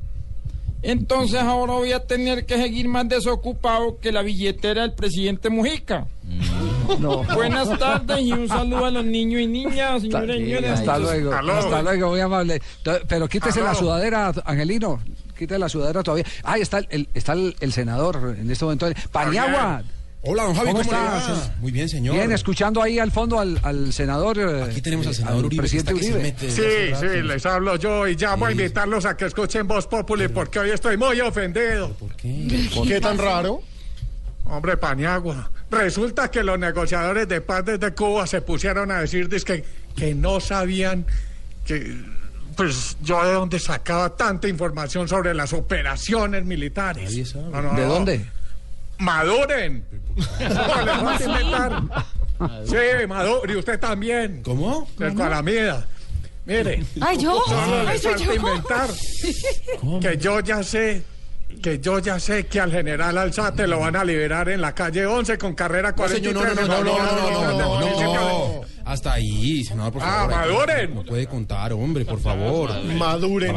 [SPEAKER 65] Entonces ahora voy a tener que seguir más desocupado que la billetera del presidente Mujica.
[SPEAKER 4] No.
[SPEAKER 65] Buenas tardes y un saludo a los niños y niñas, señores y señores.
[SPEAKER 4] Hasta luego, hasta luego, muy amable. Pero quítese
[SPEAKER 65] Aló.
[SPEAKER 4] la sudadera, Angelino. Quítese la sudadera todavía. Ahí está el, está el, el senador en este momento. Paniagua.
[SPEAKER 66] Hola, don Javi, ¿cómo,
[SPEAKER 4] ¿Cómo
[SPEAKER 66] le va?
[SPEAKER 4] estás?
[SPEAKER 66] Muy bien, señor.
[SPEAKER 4] Bien, escuchando ahí al fondo al, al senador. Aquí
[SPEAKER 66] tenemos al senador Uribe, que
[SPEAKER 4] presidente
[SPEAKER 66] que se
[SPEAKER 4] Uribe.
[SPEAKER 66] mete.
[SPEAKER 67] Sí, sí, les hablo yo y llamo a invitarlos a que escuchen Voz Populi porque hoy estoy muy ofendido. ¿Por
[SPEAKER 66] qué?
[SPEAKER 9] ¿Qué tan raro?
[SPEAKER 67] Hombre, Paniagua, resulta que los negociadores de paz desde Cuba se pusieron a decir dizque, que no sabían que... Pues yo de dónde sacaba tanta información sobre las operaciones militares. No, no,
[SPEAKER 4] ¿De
[SPEAKER 67] no.
[SPEAKER 4] dónde?
[SPEAKER 67] Maduren. ¿Cómo les falta inventar? Sí, Maduro, y usted también.
[SPEAKER 66] ¿Cómo?
[SPEAKER 67] El Calamida. Mire.
[SPEAKER 11] Ay, yo.
[SPEAKER 67] Solo
[SPEAKER 11] Ay, soy yo.
[SPEAKER 67] inventar. Que yo ya sé. Que yo ya sé que al general Alzate lo van a liberar en la calle 11 con carrera
[SPEAKER 66] No,
[SPEAKER 67] 43.
[SPEAKER 66] señor, no, no, no, no, no, no, no, no, no.
[SPEAKER 67] no.
[SPEAKER 66] Hasta ahí, senador, por
[SPEAKER 67] Ah,
[SPEAKER 66] favor.
[SPEAKER 67] maduren.
[SPEAKER 66] No puede contar, hombre, por favor.
[SPEAKER 9] Maduren.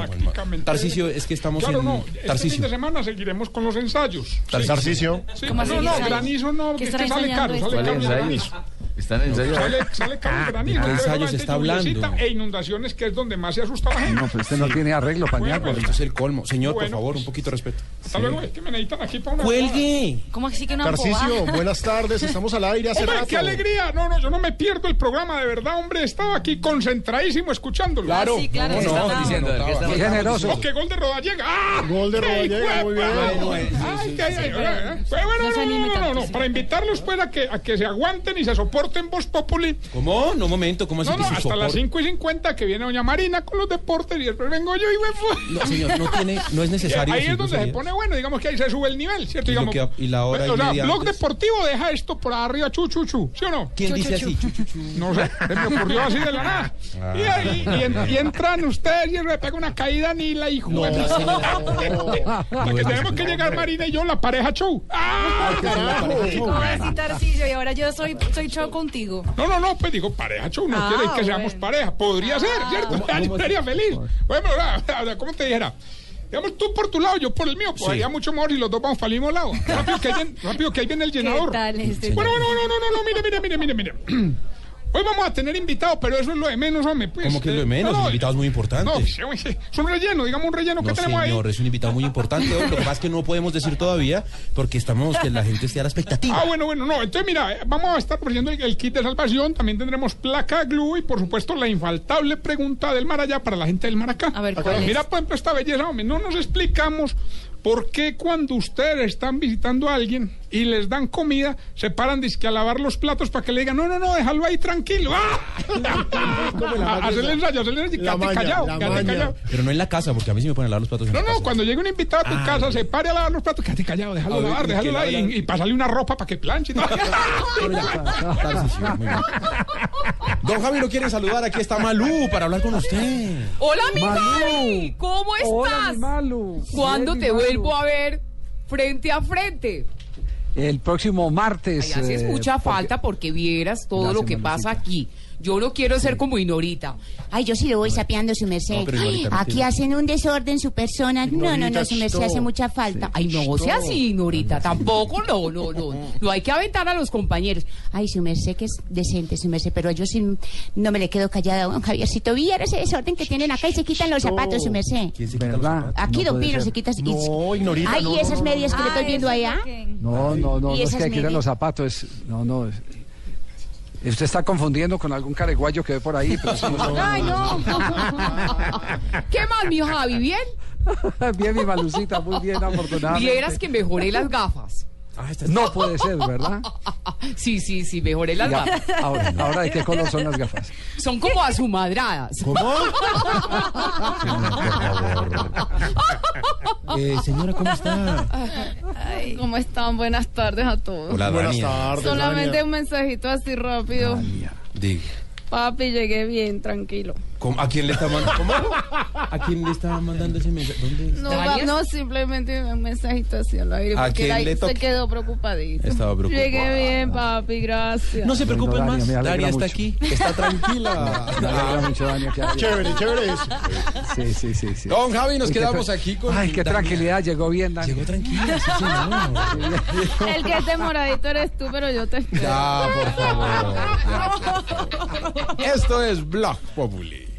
[SPEAKER 66] Tarcicio, es que estamos
[SPEAKER 67] Claro,
[SPEAKER 66] en...
[SPEAKER 67] no. Este fin de semana seguiremos con los ensayos.
[SPEAKER 9] Tarcisio.
[SPEAKER 67] Sí,
[SPEAKER 11] ¿Cómo así
[SPEAKER 67] no, no, granizo no,
[SPEAKER 11] ¿Qué
[SPEAKER 67] que,
[SPEAKER 11] estará
[SPEAKER 67] que sale caro, sale caro el
[SPEAKER 11] ¿Cuál
[SPEAKER 67] granizo.
[SPEAKER 64] Están en ensayo.
[SPEAKER 67] Sale, sale.
[SPEAKER 66] ¿de qué
[SPEAKER 67] pero
[SPEAKER 66] ensayos
[SPEAKER 67] solamente
[SPEAKER 66] está hablando?
[SPEAKER 67] E inundaciones que es donde más se asusta la gente.
[SPEAKER 4] No, pues este no tiene arreglo, Paniagua.
[SPEAKER 66] Esto es el colmo. Señor, por
[SPEAKER 67] Bueno,
[SPEAKER 66] favor, un poquito de respeto.
[SPEAKER 67] Hasta luego, es que me necesitan aquí para una...
[SPEAKER 66] ¡Cuelgue!
[SPEAKER 11] ¿Cómo así que no
[SPEAKER 9] Tarcisio, buenas tardes. Estamos al aire hace
[SPEAKER 67] Hombre,
[SPEAKER 9] rato.
[SPEAKER 67] qué alegría. No, no, yo no me pierdo el programa, de verdad, hombre. Estaba aquí concentradísimo escuchándolo.
[SPEAKER 66] Claro.
[SPEAKER 11] Ah, sí, claro,
[SPEAKER 66] ¿Cómo
[SPEAKER 11] sí,
[SPEAKER 66] no?
[SPEAKER 11] estaba.
[SPEAKER 66] Diciendo,
[SPEAKER 64] ¿Qué
[SPEAKER 4] generoso.
[SPEAKER 67] Oh, qué gol de Rodallega. ¡Ah!
[SPEAKER 9] Gol de
[SPEAKER 67] ¡Qué
[SPEAKER 9] Rodallega, muy bien. Bueno,
[SPEAKER 67] Ay, qué-. Bueno, bueno,
[SPEAKER 11] No se
[SPEAKER 67] no, no, no, no, para invitarlos pues a que, a que se aguanten y se soporten Voz Populi.
[SPEAKER 66] ¿Cómo? No, un momento, ¿cómo así
[SPEAKER 67] No,
[SPEAKER 66] que
[SPEAKER 67] no, hasta las
[SPEAKER 66] soporta?
[SPEAKER 67] 5 y 50 que viene doña Marina con los deportes y después vengo yo y me fui.
[SPEAKER 66] No, señor, no tiene, no es necesario.
[SPEAKER 67] Ahí es donde se pone bueno, digamos que ahí se sube el nivel, ¿cierto?
[SPEAKER 66] Y
[SPEAKER 67] Digamos,
[SPEAKER 66] que- y la hora
[SPEAKER 67] o
[SPEAKER 66] y
[SPEAKER 67] sea, Blog
[SPEAKER 66] antes.
[SPEAKER 67] Deportivo deja esto por arriba, chu, chu, chu, ¿sí o no?
[SPEAKER 66] ¿Quién
[SPEAKER 67] Chu,
[SPEAKER 66] dice
[SPEAKER 67] chu,
[SPEAKER 66] así?
[SPEAKER 67] chu.
[SPEAKER 66] Chu, chu, chu.
[SPEAKER 67] No sé, se me ocurrió así de la nada.
[SPEAKER 66] Ah.
[SPEAKER 67] Y, ahí, y, en- y entran ustedes y le pega una caída ni la hijo que tenemos que llegar Marina y yo, la pareja show. ¡Ah!
[SPEAKER 11] Y ahora yo soy, soy show contigo.
[SPEAKER 67] No, no, no, pues digo, pareja show, no
[SPEAKER 11] Ah,
[SPEAKER 67] quiere que seamos
[SPEAKER 11] bueno.
[SPEAKER 67] pareja. Podría ser, ¿cierto? Yo sería feliz. Bueno, ahora, ¿cómo te dijera? Digamos, tú por tu lado, yo por el mío. Pues haría mucho mejor y los dos vamos para el mismo lado. Rápido que, ahí, rápido que ahí viene el llenador.
[SPEAKER 11] tal este
[SPEAKER 67] Bueno, no, no, no, no, no, mire, mire, mire, mire, mire. Hoy vamos a tener invitados, pero eso es lo de menos, hombre. Pues,
[SPEAKER 66] ¿Cómo que es lo de menos?
[SPEAKER 67] no, no,
[SPEAKER 66] Invitados muy
[SPEAKER 67] No,
[SPEAKER 66] importantes.
[SPEAKER 67] sí, sí, es un relleno, digamos un relleno que
[SPEAKER 66] No,
[SPEAKER 67] tenemos ahí.
[SPEAKER 66] señor, es un invitado muy importante. Lo que pasa es que no podemos decir todavía porque estamos que la gente esté a la expectativa.
[SPEAKER 67] Ah, bueno, bueno, no. Entonces, mira, vamos a estar ofreciendo el, el kit de salvación. También tendremos placa glue y, por supuesto, la infaltable pregunta del mar allá para la gente del mar acá.
[SPEAKER 11] A ver, ¿cuál es?
[SPEAKER 67] Mira, por ejemplo, esta belleza, hombre. No nos explicamos por qué cuando ustedes están visitando a alguien y les dan comida, se paran dizque a lavar los platos para que le digan, no, no, no, déjalo ahí tranquilo. ¡Ah! Hacerle ensayo, hacerle ensayo. Quédate
[SPEAKER 9] maña,
[SPEAKER 67] callado,
[SPEAKER 9] la
[SPEAKER 67] quédate
[SPEAKER 9] maña.
[SPEAKER 67] callado.
[SPEAKER 66] Pero no en la casa, porque a mí sí me ponen a lavar los platos en
[SPEAKER 67] No,
[SPEAKER 66] la
[SPEAKER 67] no,
[SPEAKER 66] casa.
[SPEAKER 67] cuando llegue un invitado a tu
[SPEAKER 66] Ah,
[SPEAKER 67] casa, se pare a lavar los platos, quédate callado, déjalo
[SPEAKER 66] ver,
[SPEAKER 67] lavar,
[SPEAKER 66] ¿y
[SPEAKER 67] déjalo lavar
[SPEAKER 66] lava
[SPEAKER 67] y, y pásale una ropa para que planche.
[SPEAKER 66] Don Javi lo quieren saludar, aquí está Malú para hablar con usted.
[SPEAKER 68] Hola, mi. Javi. ¿Cómo
[SPEAKER 4] Hola,
[SPEAKER 68] estás?
[SPEAKER 4] mi Malu.
[SPEAKER 68] ¿Cuándo te vuelvo a ver frente a frente?
[SPEAKER 4] El próximo martes.
[SPEAKER 68] Allá se
[SPEAKER 4] eh,
[SPEAKER 68] escucha
[SPEAKER 4] porque-
[SPEAKER 68] falta porque vieras todo
[SPEAKER 4] Gracias,
[SPEAKER 68] lo que pasa aquí. Yo no quiero ser como Inorita.
[SPEAKER 69] Ay, yo sí lo voy sapeando, su merced.
[SPEAKER 68] No, pero
[SPEAKER 69] Ay,
[SPEAKER 68] Ignorita, no
[SPEAKER 69] Aquí
[SPEAKER 68] tiene-
[SPEAKER 69] hacen un desorden su persona. No, no, no, su merced hace mucha falta.
[SPEAKER 68] Ay, no sea así, Inorita. Tampoco, no, no, no. No hay que aventar a los compañeros.
[SPEAKER 69] Ay, su merced que es decente, su merced, pero yo sí no me le quedo callada, don Javiercito. Viera ese desorden que tienen acá y se quitan los zapatos, su merced.
[SPEAKER 4] ¿Verdad?
[SPEAKER 69] Aquí,
[SPEAKER 4] No
[SPEAKER 69] don
[SPEAKER 4] puede
[SPEAKER 69] Pino,
[SPEAKER 4] ser.
[SPEAKER 69] se quita.
[SPEAKER 4] No, Ignorita,
[SPEAKER 69] Ay,
[SPEAKER 4] no,
[SPEAKER 69] y esas medias
[SPEAKER 4] no.
[SPEAKER 69] que le estoy viendo allá.
[SPEAKER 4] No, no, no, no
[SPEAKER 69] ¿Y
[SPEAKER 4] es que quitan los zapatos. No, no. Usted está confundiendo con algún careguayo que ve por ahí. Pero eso no-
[SPEAKER 68] Ay, no. ¿Qué más, mi Javi? ¿Bien?
[SPEAKER 4] bien, mi malucita, muy bien, afortunadamente.
[SPEAKER 68] Vieras que mejoré las gafas.
[SPEAKER 4] No puede ser, ¿verdad?
[SPEAKER 68] Sí, sí, sí, mejoré las gafas.
[SPEAKER 4] ahora, ahora, ¿de qué color son las gafas?
[SPEAKER 68] Son como azumadradas.
[SPEAKER 66] ¿Cómo? Eh, señora, ¿cómo está?
[SPEAKER 70] Ay, ¿Cómo están? Buenas tardes a todos.
[SPEAKER 66] Hola, Buenas Dania. tardes,
[SPEAKER 70] Solamente
[SPEAKER 66] Dania.
[SPEAKER 70] un mensajito así rápido.
[SPEAKER 66] Diga.
[SPEAKER 70] Papi, llegué bien, tranquilo.
[SPEAKER 66] ¿Cómo? ¿A quién le está mandando? ¿Cómo? ¿A quién le está mandando ese mensaje? ¿Dónde
[SPEAKER 70] No,
[SPEAKER 66] está?
[SPEAKER 70] no, simplemente un mensajito así al aire.
[SPEAKER 66] ¿A
[SPEAKER 70] Porque
[SPEAKER 66] quién le
[SPEAKER 70] se quedó preocupadito.
[SPEAKER 66] Estaba preocupado.
[SPEAKER 70] Llegué bien, papi, gracias.
[SPEAKER 66] No se preocupen
[SPEAKER 4] Bueno,
[SPEAKER 66] más. Daria está
[SPEAKER 4] mucho.
[SPEAKER 66] aquí. Está tranquila.
[SPEAKER 4] Me alegra mucho, haya-
[SPEAKER 66] Chévere, chévere.
[SPEAKER 4] Sí, sí, sí, sí.
[SPEAKER 66] Don Javi, nos
[SPEAKER 4] Uy,
[SPEAKER 66] quedamos aquí con
[SPEAKER 4] Ay, qué tranquilidad, llegó bien, Dani.
[SPEAKER 66] Llegó tranquila, sí, señor.
[SPEAKER 70] El que es demoradito eres tú, pero yo te espero.
[SPEAKER 66] Ya, por favor. Esto es Blog Populi.